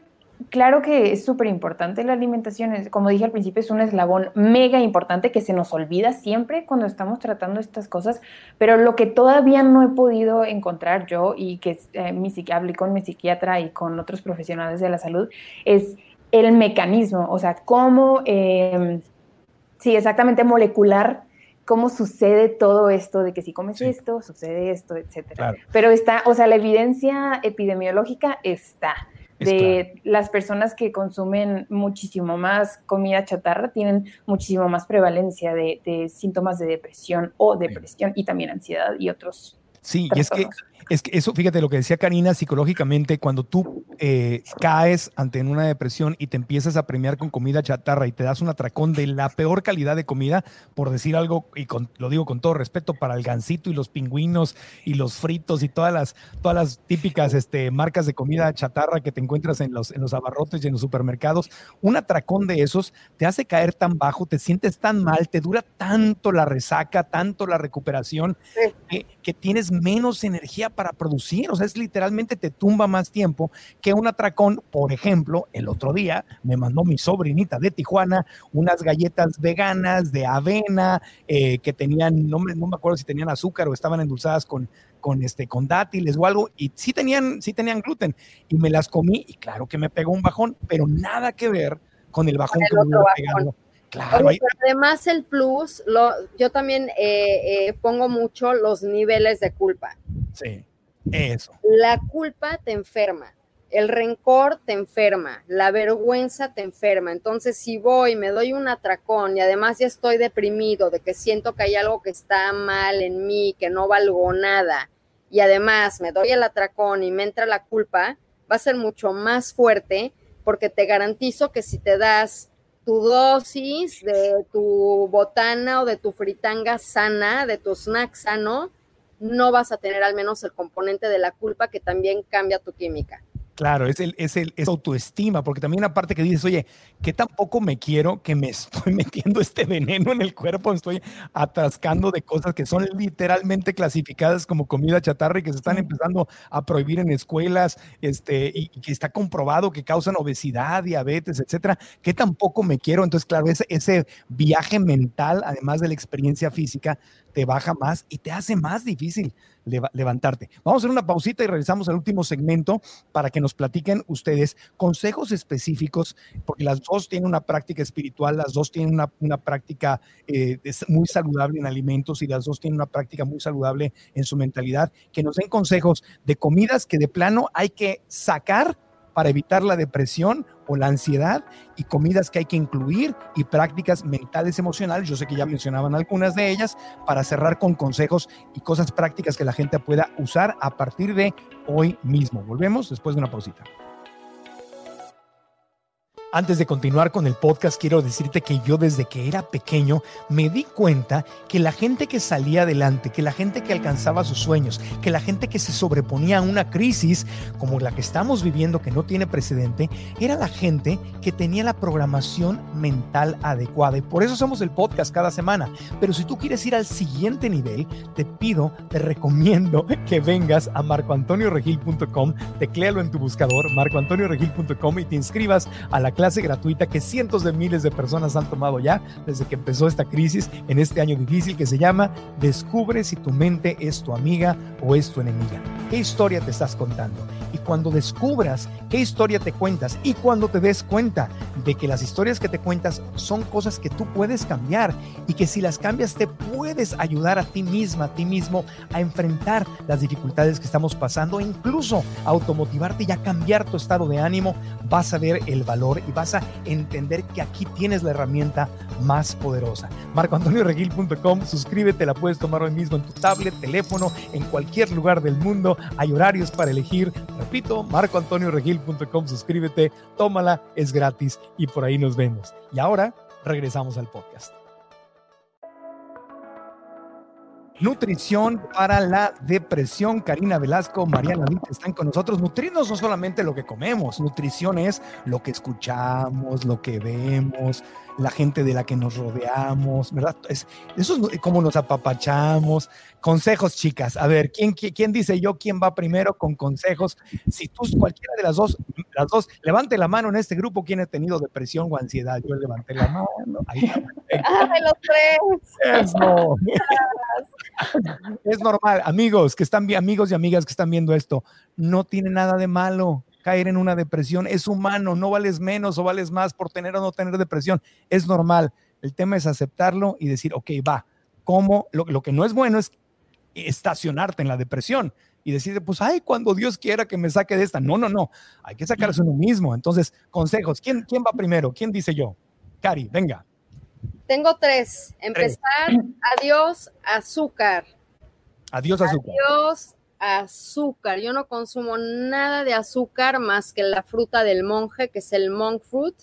S4: claro que es súper importante la alimentación, como dije al principio, es un eslabón mega importante que se nos olvida siempre cuando estamos tratando estas cosas, pero lo que todavía no he podido encontrar yo y que eh, mi, hablé con mi psiquiatra y con otros profesionales de la salud es el mecanismo, o sea, cómo, eh, sí, exactamente molecular cómo sucede todo esto de que si comes esto, sucede esto, etcétera. Pero está, o sea, la evidencia epidemiológica está de las personas que consumen muchísimo más comida chatarra tienen muchísimo más prevalencia de, de síntomas de depresión o depresión y también ansiedad y otros.
S1: Sí, y es que es que eso, fíjate lo que decía Karina, psicológicamente, cuando tú eh, caes ante una depresión y te empiezas a premiar con comida chatarra y te das un atracón de la peor calidad de comida, por decir algo, y lo digo con todo respeto, para el gansito y los pingüinos y los fritos y todas las, todas las típicas este, marcas de comida chatarra que te encuentras en los, en los abarrotes y en los supermercados, un atracón de esos te hace caer tan bajo, te sientes tan mal, te dura tanto la resaca, tanto la recuperación, que, que tienes menos energía para producir, o sea, es literalmente te tumba más tiempo que un atracón. Por ejemplo, el otro día me mandó mi sobrinita de Tijuana unas galletas veganas de avena eh, que tenían, no me, no me acuerdo si tenían azúcar o estaban endulzadas con, con, este, con dátiles o algo, y sí tenían, sí tenían gluten, y me las comí, y claro que me pegó un bajón, pero nada que ver con el bajón que me pegado.
S3: Claro, además el plus, lo, yo también eh, eh, pongo mucho los niveles de culpa.
S1: Sí. Eso.
S3: La culpa te enferma, el rencor te enferma, la vergüenza te enferma. Entonces, si voy, me doy un atracón y además ya estoy deprimido de que siento que hay algo que está mal en mí, que no valgo nada, y además me doy el atracón y me entra la culpa, va a ser mucho más fuerte porque te garantizo que si te das tu dosis de tu botana o de tu fritanga sana, de tu snack sano, no vas a tener al menos el componente de la culpa que también cambia tu química.
S1: Claro, es el, es el es autoestima, porque también aparte que dices, oye, que tampoco me quiero que me *laughs* estoy metiendo este veneno en el cuerpo, me estoy atascando de cosas que son literalmente clasificadas como comida chatarra y que se están empezando a prohibir en escuelas, este, y, que está comprobado que causan obesidad, diabetes, etcétera, que tampoco me quiero. Entonces, claro, ese, ese viaje mental, además de la experiencia física, te baja más y te hace más difícil levantarte. Vamos a hacer una pausita y regresamos al último segmento para que nos platiquen ustedes consejos específicos, porque las dos tienen una práctica espiritual, las dos tienen una, práctica eh, muy saludable en alimentos y las dos tienen una práctica muy saludable en su mentalidad, que nos den consejos de comidas que de plano hay que sacar para evitar la depresión o la ansiedad y comidas que hay que incluir y prácticas mentales emocionales. Yo sé que ya mencionaban algunas de ellas para cerrar con consejos y cosas prácticas que la gente pueda usar a partir de hoy mismo. Volvemos después de una pausita. Antes de continuar con el podcast, quiero decirte que yo desde que era pequeño me di cuenta que la gente que salía adelante, que la gente que alcanzaba sus sueños, que la gente que se sobreponía a una crisis como la que estamos viviendo, que no tiene precedente, era la gente que tenía la programación mental adecuada. Y por eso somos el podcast cada semana. Pero si tú quieres ir al siguiente nivel, te pido, te recomiendo *laughs* que vengas a marcoantonioregil.com, tecléalo en tu buscador, marcoantonioregil.com y te inscribas a la clase clase gratuita que cientos de miles de personas han tomado ya desde que empezó esta crisis en este año difícil que se llama Descubre si tu mente es tu amiga o es tu enemiga. ¿Qué historia te estás contando? Y cuando descubras qué historia te cuentas y cuando te des cuenta de que las historias que te cuentas son cosas que tú puedes cambiar y que si las cambias te puedes ayudar a ti misma, a ti mismo a enfrentar las dificultades que estamos pasando e incluso a automotivarte y a cambiar tu estado de ánimo, vas a ver el valor y vas a entender que aquí tienes la herramienta más poderosa. MarcoAntonioRegil.com, suscríbete, la puedes tomar hoy mismo en tu tablet, teléfono, en cualquier lugar del mundo. Hay horarios para elegir. Repito, MarcoAntonioRegil.com, suscríbete, tómala, es gratis y por ahí nos vemos. Y ahora regresamos al podcast. Nutrición para la depresión. Karina Velasco, Mariana Lita están con nosotros. Nutrirnos no solamente lo que comemos, nutrición es lo que escuchamos, lo que vemos, la gente de la que nos rodeamos, ¿verdad? Es, eso es como nos apapachamos. Consejos, chicas. A ver, ¿quién, ¿quién dice yo quién va primero con consejos? Si tú, cualquiera de las dos, las dos, levante la mano en este grupo, ¿quién ha tenido depresión o ansiedad? Yo levanté la mano. Ahí
S3: ¡Ah, de los tres!
S1: Eso. es normal. Amigos que están, amigos y amigas que están viendo esto, no tiene nada de malo caer en una depresión. Es humano, no vales menos o vales más por tener o no tener depresión. Es normal. El tema es aceptarlo y decir, ok, va. ¿Cómo? Lo, lo que no es bueno es estacionarte en la depresión y decir, pues, ay, cuando Dios quiera que me saque de esta. No, no, no. Hay que sacarse uno mismo. Entonces, consejos. ¿Quién, quién va primero? ¿Quién dice yo? Cari, venga.
S3: Tengo tres. Empezar, adiós, azúcar.
S1: Adiós, azúcar.
S3: Adiós, azúcar. Yo no consumo nada de azúcar más que la fruta del monje, que es el monk fruit,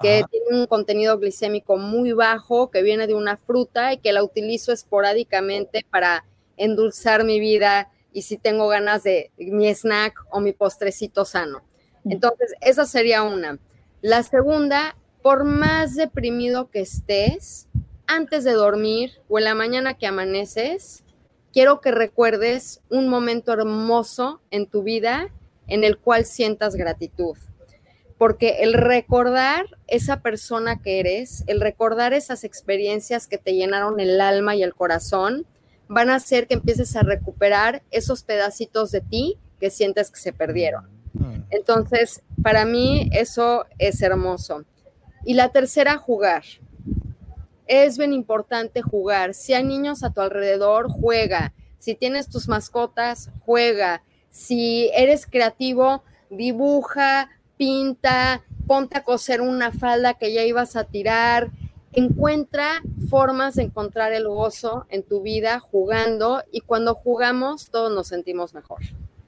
S3: que tiene un contenido glicémico muy bajo, que viene de una fruta y que la utilizo esporádicamente para endulzar mi vida y si tengo ganas de mi snack o mi postrecito sano. Mm. Entonces, esa sería una. La segunda, por más deprimido que estés, antes de dormir o en la mañana que amaneces, quiero que recuerdes un momento hermoso en tu vida en el cual sientas gratitud. Porque el recordar esa persona que eres, el recordar esas experiencias que te llenaron el alma y el corazón, van a hacer que empieces a recuperar esos pedacitos de ti que sientes que se perdieron. Mm. Entonces, para mí eso es hermoso. Y la tercera, jugar es bien importante jugar. Si hay niños a tu alrededor, juega. Si tienes tus mascotas, juega. Si eres creativo, dibuja, pinta, ponte a coser una falda que ya ibas a tirar. Encuentra formas de encontrar el gozo en tu vida jugando y cuando jugamos todos nos sentimos mejor.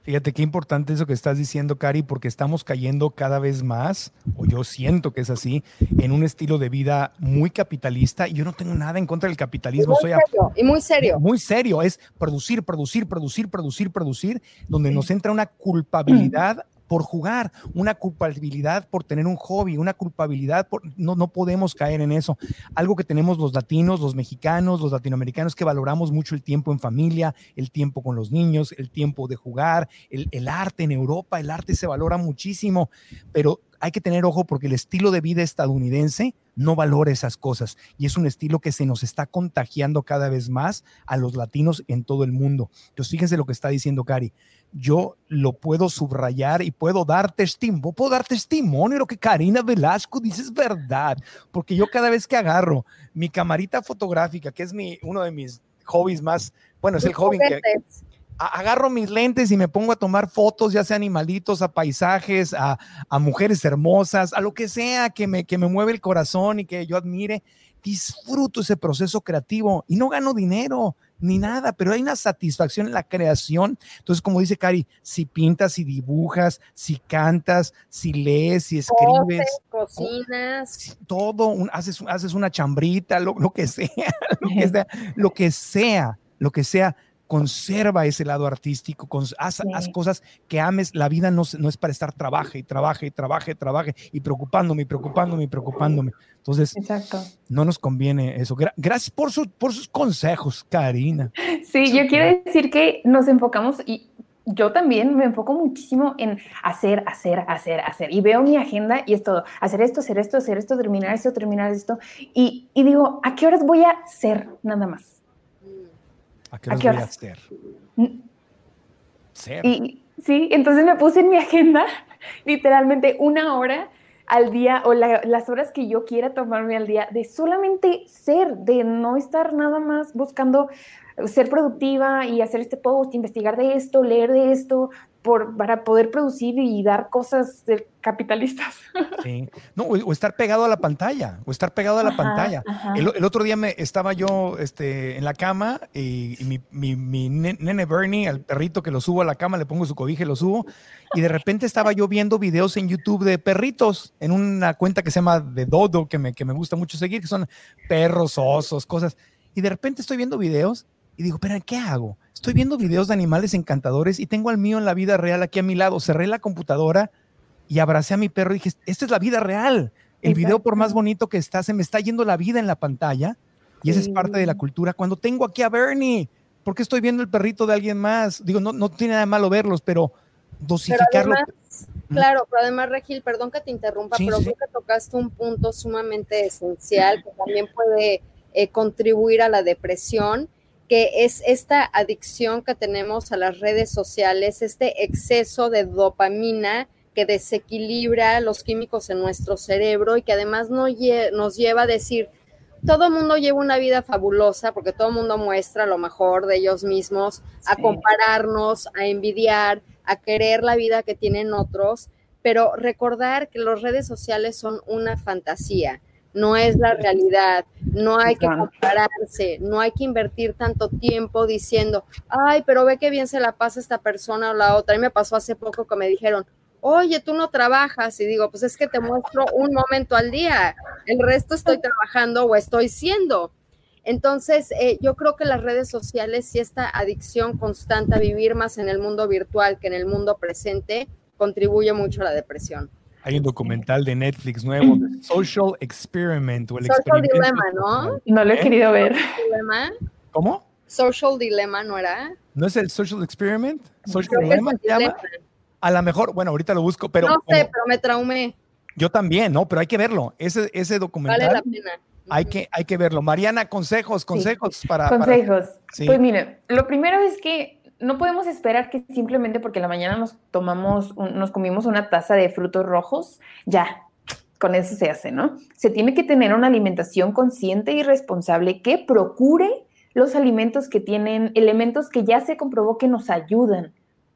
S1: Fíjate qué importante eso que estás diciendo, Cari, porque estamos cayendo cada vez más, o yo siento que es así, en un estilo de vida muy capitalista. Y yo no tengo nada en contra del capitalismo.
S3: Y muy, serio, y muy serio.
S1: Muy serio. Es producir, producir, producir, producir, producir, donde nos entra una culpabilidad por jugar, una culpabilidad por tener un hobby, una culpabilidad por no, no podemos caer en eso. Algo que tenemos los latinos, los mexicanos, los latinoamericanos que valoramos mucho el tiempo en familia, el tiempo con los niños, el tiempo de jugar, el, el arte en Europa, el arte se valora muchísimo, pero hay que tener ojo porque el estilo de vida estadounidense no valora esas cosas y es un estilo que se nos está contagiando cada vez más a los latinos en todo el mundo. Entonces, fíjense lo que está diciendo Cari yo lo puedo subrayar y puedo dar testimonio, puedo dar testimonio de lo que Karina Velasco dice es verdad, porque yo cada vez que agarro mi camarita fotográfica, que es mi, uno de mis hobbies más, bueno, es el hobby que agarro mis lentes y me pongo a tomar fotos, ya sea animalitos, a paisajes, a, a mujeres hermosas, a lo que sea que me, que me mueve el corazón y que yo admire, disfruto ese proceso creativo y no gano dinero, ni nada, pero hay una satisfacción en la creación. Entonces, como dice Cari, si pintas, si dibujas, si cantas, si lees, si escribes,
S3: cocinas,
S1: todo, haces, haces una chambrita, lo, que *laughs* sea, lo que sea, lo que sea, lo que sea conserva ese lado artístico, haz, cosas que ames. La vida no, no es para estar trabaje y trabaje y trabaje, trabaje y preocupándome y preocupándome y preocupándome. Entonces, no nos conviene eso. gracias por, por sus consejos, Karina.
S4: Sí, yo quiero decir que nos enfocamos y yo también me enfoco muchísimo en hacer, hacer, hacer, hacer. Y veo mi agenda y es todo, hacer esto, hacer esto, hacer esto, terminar esto, terminar esto. Y, y digo, ¿a qué horas voy a ser nada más?
S1: ¿A qué, voy a hacer?
S4: Ser. Y, sí, entonces me puse en mi agenda *laughs* literalmente una hora al día o las horas que yo quiera tomarme al día de solamente ser, de no estar nada más buscando ser productiva y hacer este post, investigar de esto, leer de esto, por, para poder producir y dar cosas de capitalistas. *laughs*
S1: Sí. No, o, estar pegado a la pantalla, o estar pegado a la pantalla. El, otro día me estaba yo este, en la cama y, mi, mi, mi, nene Bernie, al perrito que lo subo a la cama, le pongo su cobija y lo subo, y de repente estaba yo viendo videos en YouTube de perritos, en una cuenta que se llama de Dodo, que me, que me gusta mucho seguir, que son perros, osos, cosas. Y de repente estoy viendo videos y digo, pero ¿qué hago? Estoy viendo videos de animales encantadores y tengo al mío en la vida real aquí a mi lado. Cerré la computadora y abracé a mi perro y dije, esta es la vida real. El video, por más bonito que está, se me está yendo la vida en la pantalla y esa es parte de la cultura. Cuando tengo aquí a Bernie, ¿por qué estoy viendo el perrito de alguien más? Digo, no, no tiene nada malo verlos, pero dosificarlo.
S3: claro, pero además, Regil, perdón que te interrumpa, pero creo que tocaste un punto sumamente esencial que también puede eh, contribuir a la depresión que es esta adicción que tenemos a las redes sociales, este exceso de dopamina que desequilibra los químicos en nuestro cerebro y que además nos lleva a decir, todo el mundo lleva una vida fabulosa porque todo el mundo muestra lo mejor de ellos mismos, a compararnos, a envidiar, a querer la vida que tienen otros, pero recordar que las redes sociales son una fantasía no es la realidad, no hay que compararse, no hay que invertir tanto tiempo diciendo, ay, pero ve qué bien se la pasa esta persona o la otra. Mí me pasó hace poco que me dijeron, oye, tú no trabajas, y digo, pues es que te muestro un momento al día, el resto estoy trabajando o estoy siendo. Entonces, eh, yo creo que las redes sociales y esta adicción constante a vivir más en el mundo virtual que en el mundo presente contribuye mucho a la depresión.
S1: Hay un documental de Netflix nuevo, Social Experiment. O el
S3: Social Dilemma, ¿no?
S4: No lo he ¿Eh? querido ver.
S1: ¿Cómo?
S3: Social Dilemma, ¿no era?
S1: ¿No es el Social Experiment? ¿Social Dilemma se llama? A lo mejor, bueno, ahorita lo busco, pero...
S3: No sé, pero me traumé.
S1: Yo también, ¿no? Pero hay que verlo. Ese, ese documental... Vale la pena. Hay que, hay que verlo. Mariana, consejos, consejos para...
S4: Consejos. Pues mire, lo primero es que no podemos esperar que simplemente porque la mañana nos tomamos, nos comimos una taza de frutos rojos, ya, con eso se hace, ¿no? Se tiene que tener una alimentación consciente y responsable que procure los alimentos que tienen elementos que ya se comprobó que nos ayudan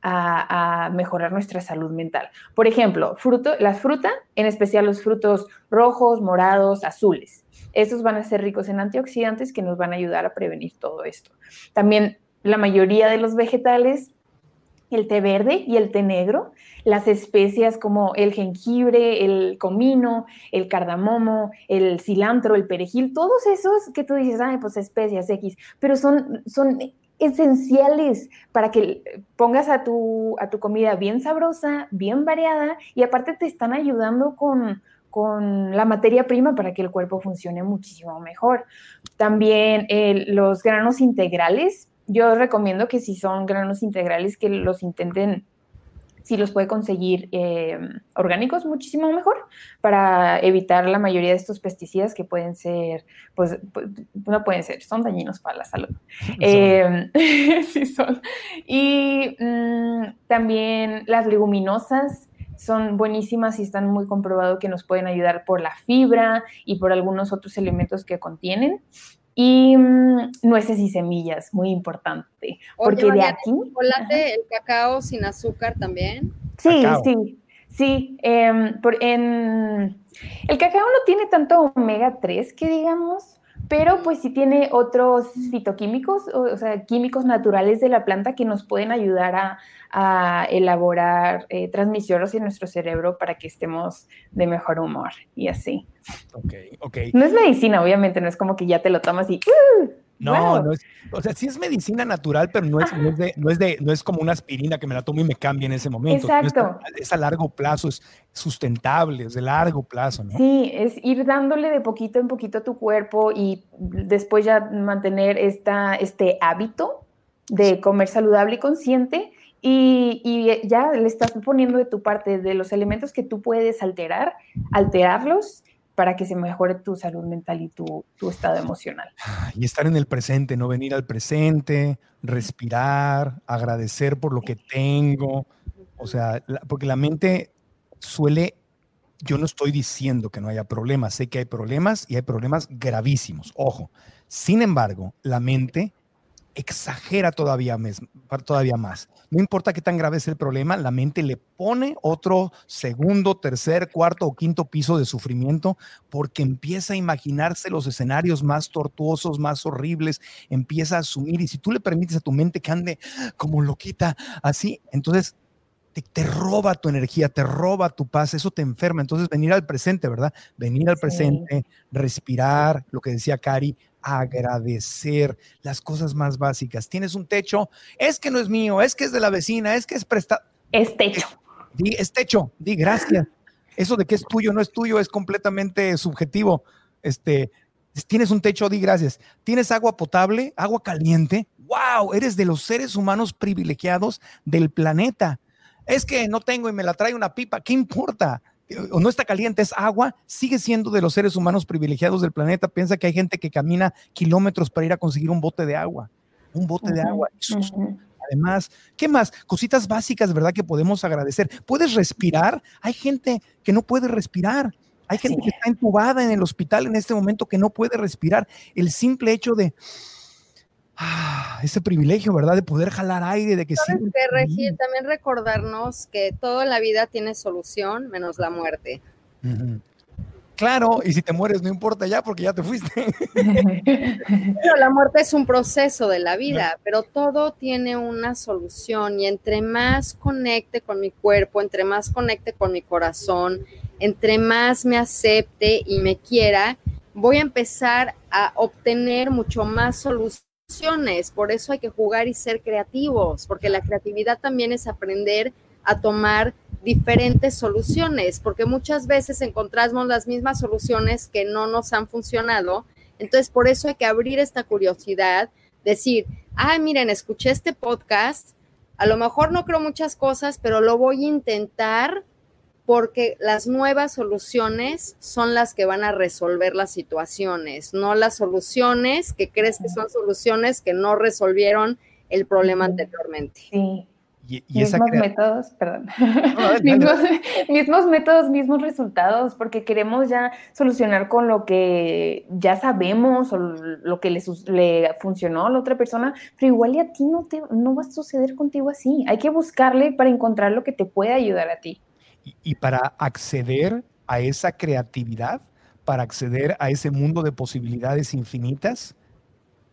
S4: a, mejorar nuestra salud mental. Por ejemplo, fruto, la fruta, en especial los frutos rojos, morados, azules. Esos van a ser ricos en antioxidantes que nos van a ayudar a prevenir todo esto. También la mayoría de los vegetales, el té verde y el té negro, las especias como el jengibre, el comino, el cardamomo, el cilantro, el perejil, todos esos que tú dices, ay, pues especias X, pero son, son esenciales para que pongas a tu, a tu comida bien sabrosa, bien variada y aparte te están ayudando con, con la materia prima para que el cuerpo funcione muchísimo mejor. También los granos integrales yo recomiendo que si son granos integrales, que los intenten, si los puede conseguir eh, orgánicos, muchísimo mejor, para evitar la mayoría de estos pesticidas que pueden ser, pues, no pueden ser, son dañinos para la salud. *laughs* Eh, *laughs* sí son. Y mm, también las leguminosas son buenísimas y están muy comprobado que nos pueden ayudar por la fibra y por algunos otros elementos que contienen. Y mm, nueces y semillas, muy importante. porque de aquí.
S3: ¿El chocolate, el cacao sin azúcar también?
S4: Sí, sí, sí. Em, por, en, el cacao no tiene tanto omega 3 que digamos, pero pues sí tiene otros fitoquímicos, o, sea, químicos naturales de la planta que nos pueden ayudar a, elaborar eh, transmisiones en nuestro cerebro para que estemos de mejor humor y así.
S1: Ok, ok.
S4: No es medicina, obviamente, no es como que ya te lo tomas y... ¡uh!
S1: No, no es, o sea, sí es medicina natural, pero no es, no es, de, no es de, no es como una aspirina que me la tomo y me cambia en ese momento.
S4: Exacto.
S1: es, a largo plazo, es sustentable, es de largo plazo, ¿no?
S4: Sí, es ir dándole de poquito en poquito a tu cuerpo y después ya mantener esta, este hábito de comer saludable y consciente y, y, ya le estás poniendo de tu parte de los elementos que tú puedes alterar, alterarlos para que se mejore tu salud mental y tu, estado emocional.
S1: Y estar en el presente, no venir al presente, respirar, agradecer por lo que tengo. O sea, porque la mente suele, yo no estoy diciendo que no haya problemas, sé que hay problemas y hay problemas gravísimos, ojo. Sin embargo, la mente exagera todavía, todavía más. No importa qué tan grave es el problema, la mente le pone otro segundo, tercer, cuarto o quinto piso de sufrimiento porque empieza a imaginarse los escenarios más tortuosos, más horribles, empieza a asumir y si tú le permites a tu mente que ande como loquita así, entonces te, roba tu energía, te roba tu paz, eso te enferma. Entonces, venir al presente, ¿verdad? Venir al presente, respirar, lo que decía Cari, agradecer las cosas más básicas. Tienes un techo, es que no es mío, es que es de la vecina, es que es prestado.
S4: Es techo.
S1: Di, es techo, di gracias. Eso de que es tuyo, no es tuyo, es completamente subjetivo. Este, tienes un techo, di gracias. Tienes agua potable, agua caliente. ¡Wow! Eres de los seres humanos privilegiados del planeta es que no tengo y me la trae una pipa, ¿qué importa? o no está caliente, es agua, sigue siendo de los seres humanos privilegiados del planeta. Piensa que hay gente que camina kilómetros para ir a conseguir un bote de agua, un bote de agua. Además, ¿qué más? Cositas básicas, ¿verdad? Que podemos agradecer. ¿Puedes respirar? Hay gente que no puede respirar. Hay gente que está entubada en el hospital en este momento que no puede respirar. El simple hecho de Ah, ese privilegio, ¿verdad? De poder jalar aire, de que sí.
S3: Regir, también recordarnos que toda la vida tiene solución menos la muerte.
S1: Claro, y si te mueres no importa ya porque ya te fuiste. *laughs*
S3: pero la muerte es un proceso de la vida, pero todo tiene una solución y entre más conecte con mi cuerpo, entre más conecte con mi corazón, entre más me acepte y me quiera, voy a empezar a obtener mucho más solución por eso hay que jugar y ser creativos, porque la creatividad también es aprender a tomar diferentes soluciones, porque muchas veces encontramos las mismas soluciones que no nos han funcionado. Entonces, por eso hay que abrir esta curiosidad, decir, ah, miren, escuché este podcast, a lo mejor no creo muchas cosas, pero lo voy a intentar porque las nuevas soluciones son las que van a resolver las situaciones, no las soluciones que crees que son soluciones que no resolvieron el problema anteriormente.
S4: Sí. Y, mismos métodos, perdón, *laughs* mismos, métodos, mismos resultados, porque queremos ya solucionar con lo que ya sabemos o lo que le, le funcionó a la otra persona, pero igual y a ti no, te, no va a suceder contigo así. Hay que buscarle para encontrar lo que te puede ayudar a ti.
S1: Y, para acceder a esa creatividad, para acceder a ese mundo de posibilidades infinitas,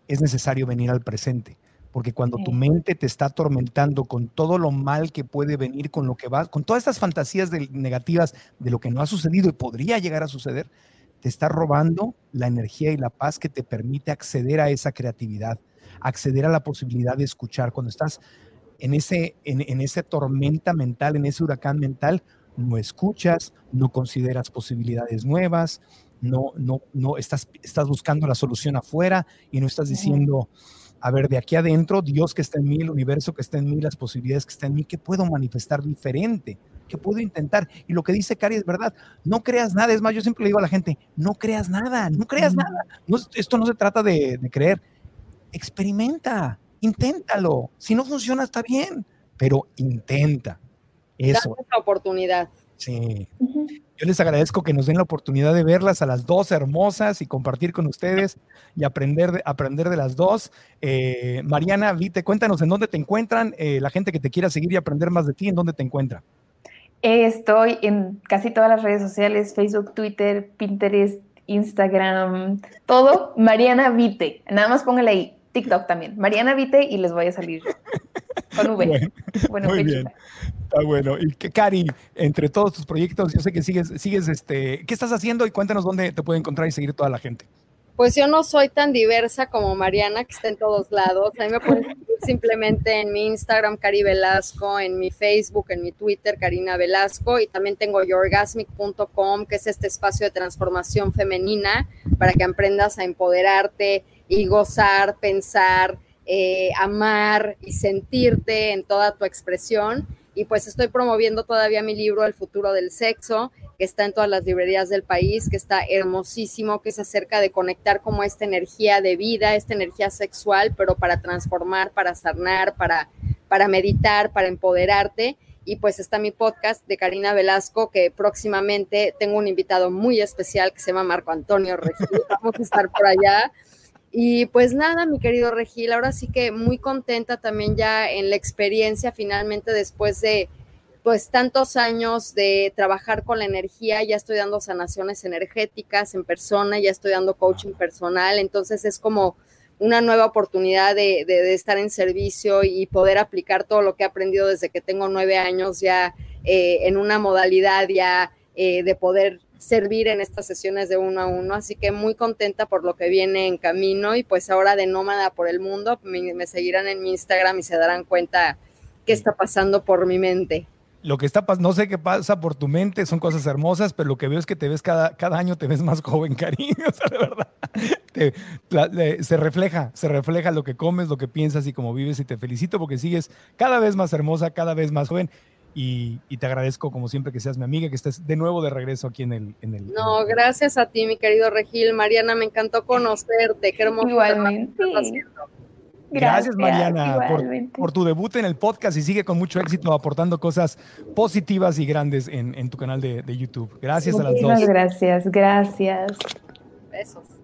S1: es necesario venir al presente. Porque cuando tu mente te está atormentando con todo lo mal que puede venir, con lo que va, con todas estas fantasías negativas de lo que no ha sucedido y podría llegar a suceder, te está robando la energía y la paz que te permite acceder a esa creatividad, acceder a la posibilidad de escuchar. Cuando estás en ese, en, en esa tormenta mental, en ese huracán mental, no escuchas, no consideras posibilidades nuevas, no, no, no estás, estás buscando la solución afuera y no estás diciendo, a ver, de aquí adentro, Dios que está en mí, el universo que está en mí, las posibilidades que están en mí, ¿qué puedo manifestar diferente? ¿Qué puedo intentar? Y lo que dice Cari es verdad, no creas nada, es más, yo siempre le digo a la gente, no creas nada, no creas nada, esto no se trata de, de creer, experimenta, inténtalo, si no funciona está bien, pero intenta. Eso.
S3: la oportunidad.
S1: Sí. Yo les agradezco que nos den la oportunidad de verlas a las dos hermosas y compartir con ustedes y aprender de, aprender de las dos. Eh, Mariana, Vite, cuéntanos en dónde te encuentran, eh, la gente que te quiera seguir y aprender más de ti, ¿en dónde te encuentra?
S4: Estoy en casi todas las redes sociales, Facebook, Twitter, Pinterest, Instagram, todo. Mariana Vite, nada más póngale ahí, TikTok también. Mariana Vite y les voy a salir con V.
S1: Bueno, muy bien. Está bueno. Y Cari, entre todos tus proyectos, yo sé que sigues, sigues, este, ¿qué estás haciendo? Y cuéntanos dónde te puede encontrar y seguir toda la gente.
S3: Pues yo no soy tan diversa como Mariana, que está en todos lados. A mí me pueden seguir simplemente en mi Instagram, Cari Velasco, en mi Facebook, en mi Twitter, Karina Velasco, y también tengo yourgasmic.com, que es este espacio de transformación femenina para que aprendas a empoderarte y gozar, pensar, eh, amar y sentirte en toda tu expresión. Y pues estoy promoviendo todavía mi libro El futuro del sexo, que está en todas las librerías del país, que está hermosísimo, que es acerca de conectar como esta energía de vida, esta energía sexual, pero para transformar, para sanar, para, para meditar, para empoderarte. Y pues está mi podcast de Karina Velasco, que próximamente tengo un invitado muy especial que se llama Marco Antonio Regil. *laughs* Vamos a estar por allá Y pues nada, mi querido Regil, ahora sí que muy contenta también ya en la experiencia finalmente después de pues tantos años de trabajar con la energía, ya estoy dando sanaciones energéticas en persona, ya estoy dando coaching personal, entonces es como una nueva oportunidad de, estar en servicio y poder aplicar todo lo que he aprendido desde que tengo nueve años ya eh, en una modalidad ya eh, de poder servir en estas sesiones de uno a uno. Así que muy contenta por lo que viene en camino y pues ahora de nómada por el mundo, me, me seguirán en mi Instagram y se darán cuenta qué está pasando por mi mente
S1: lo que está pasando, no sé qué pasa por tu mente, son cosas hermosas, pero lo que veo es que te ves cada, cada año, te ves más *laughs* joven, cariño, o sea, de verdad. *laughs* se refleja, se refleja lo que comes, lo que piensas y cómo vives y te felicito porque sigues cada vez más hermosa, cada vez más joven. Y, te agradezco como siempre que seas mi amiga, que estés de nuevo de regreso aquí en el... En el
S3: no, gracias a ti, mi querido Regil. Mariana, me encantó conocerte. Qué hermoso.
S4: Igualmente.
S1: Gracias, Mariana, por, tu debut en el podcast y sigue con mucho éxito aportando cosas positivas y grandes en, tu canal de, de, YouTube. Gracias a las dos.
S4: Muchas gracias, gracias.
S3: Besos.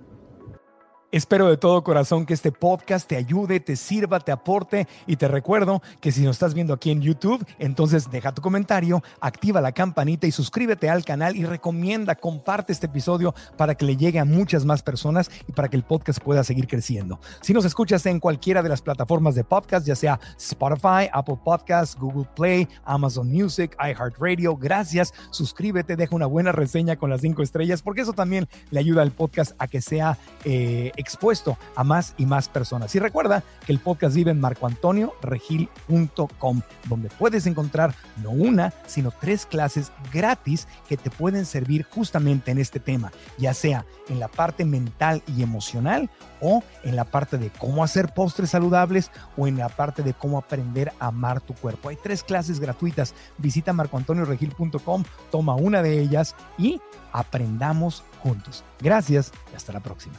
S1: Espero de todo corazón que este podcast te ayude, te sirva, te aporte y te recuerdo que si nos estás viendo aquí en YouTube, entonces deja tu comentario, activa la campanita y suscríbete al canal y recomienda, comparte este episodio para que le llegue a muchas más personas y para que el podcast pueda seguir creciendo. Si nos escuchas en cualquiera de las plataformas de podcast, ya sea Spotify, Apple Podcasts, Google Play, Amazon Music, iHeartRadio, gracias, suscríbete, deja una buena reseña con las cinco estrellas porque eso también le ayuda al podcast a que sea... Eh, expuesto a más y más personas. Y recuerda que el podcast vive en marcoantonioregil.com, donde puedes encontrar no una, sino tres clases gratis que te pueden servir justamente en este tema, ya sea en la parte mental y emocional o en la parte de cómo hacer postres saludables o en la parte de cómo aprender a amar tu cuerpo. Hay tres clases gratuitas. Visita marcoantonioregil.com, toma una de ellas y aprendamos juntos. Gracias y hasta la próxima.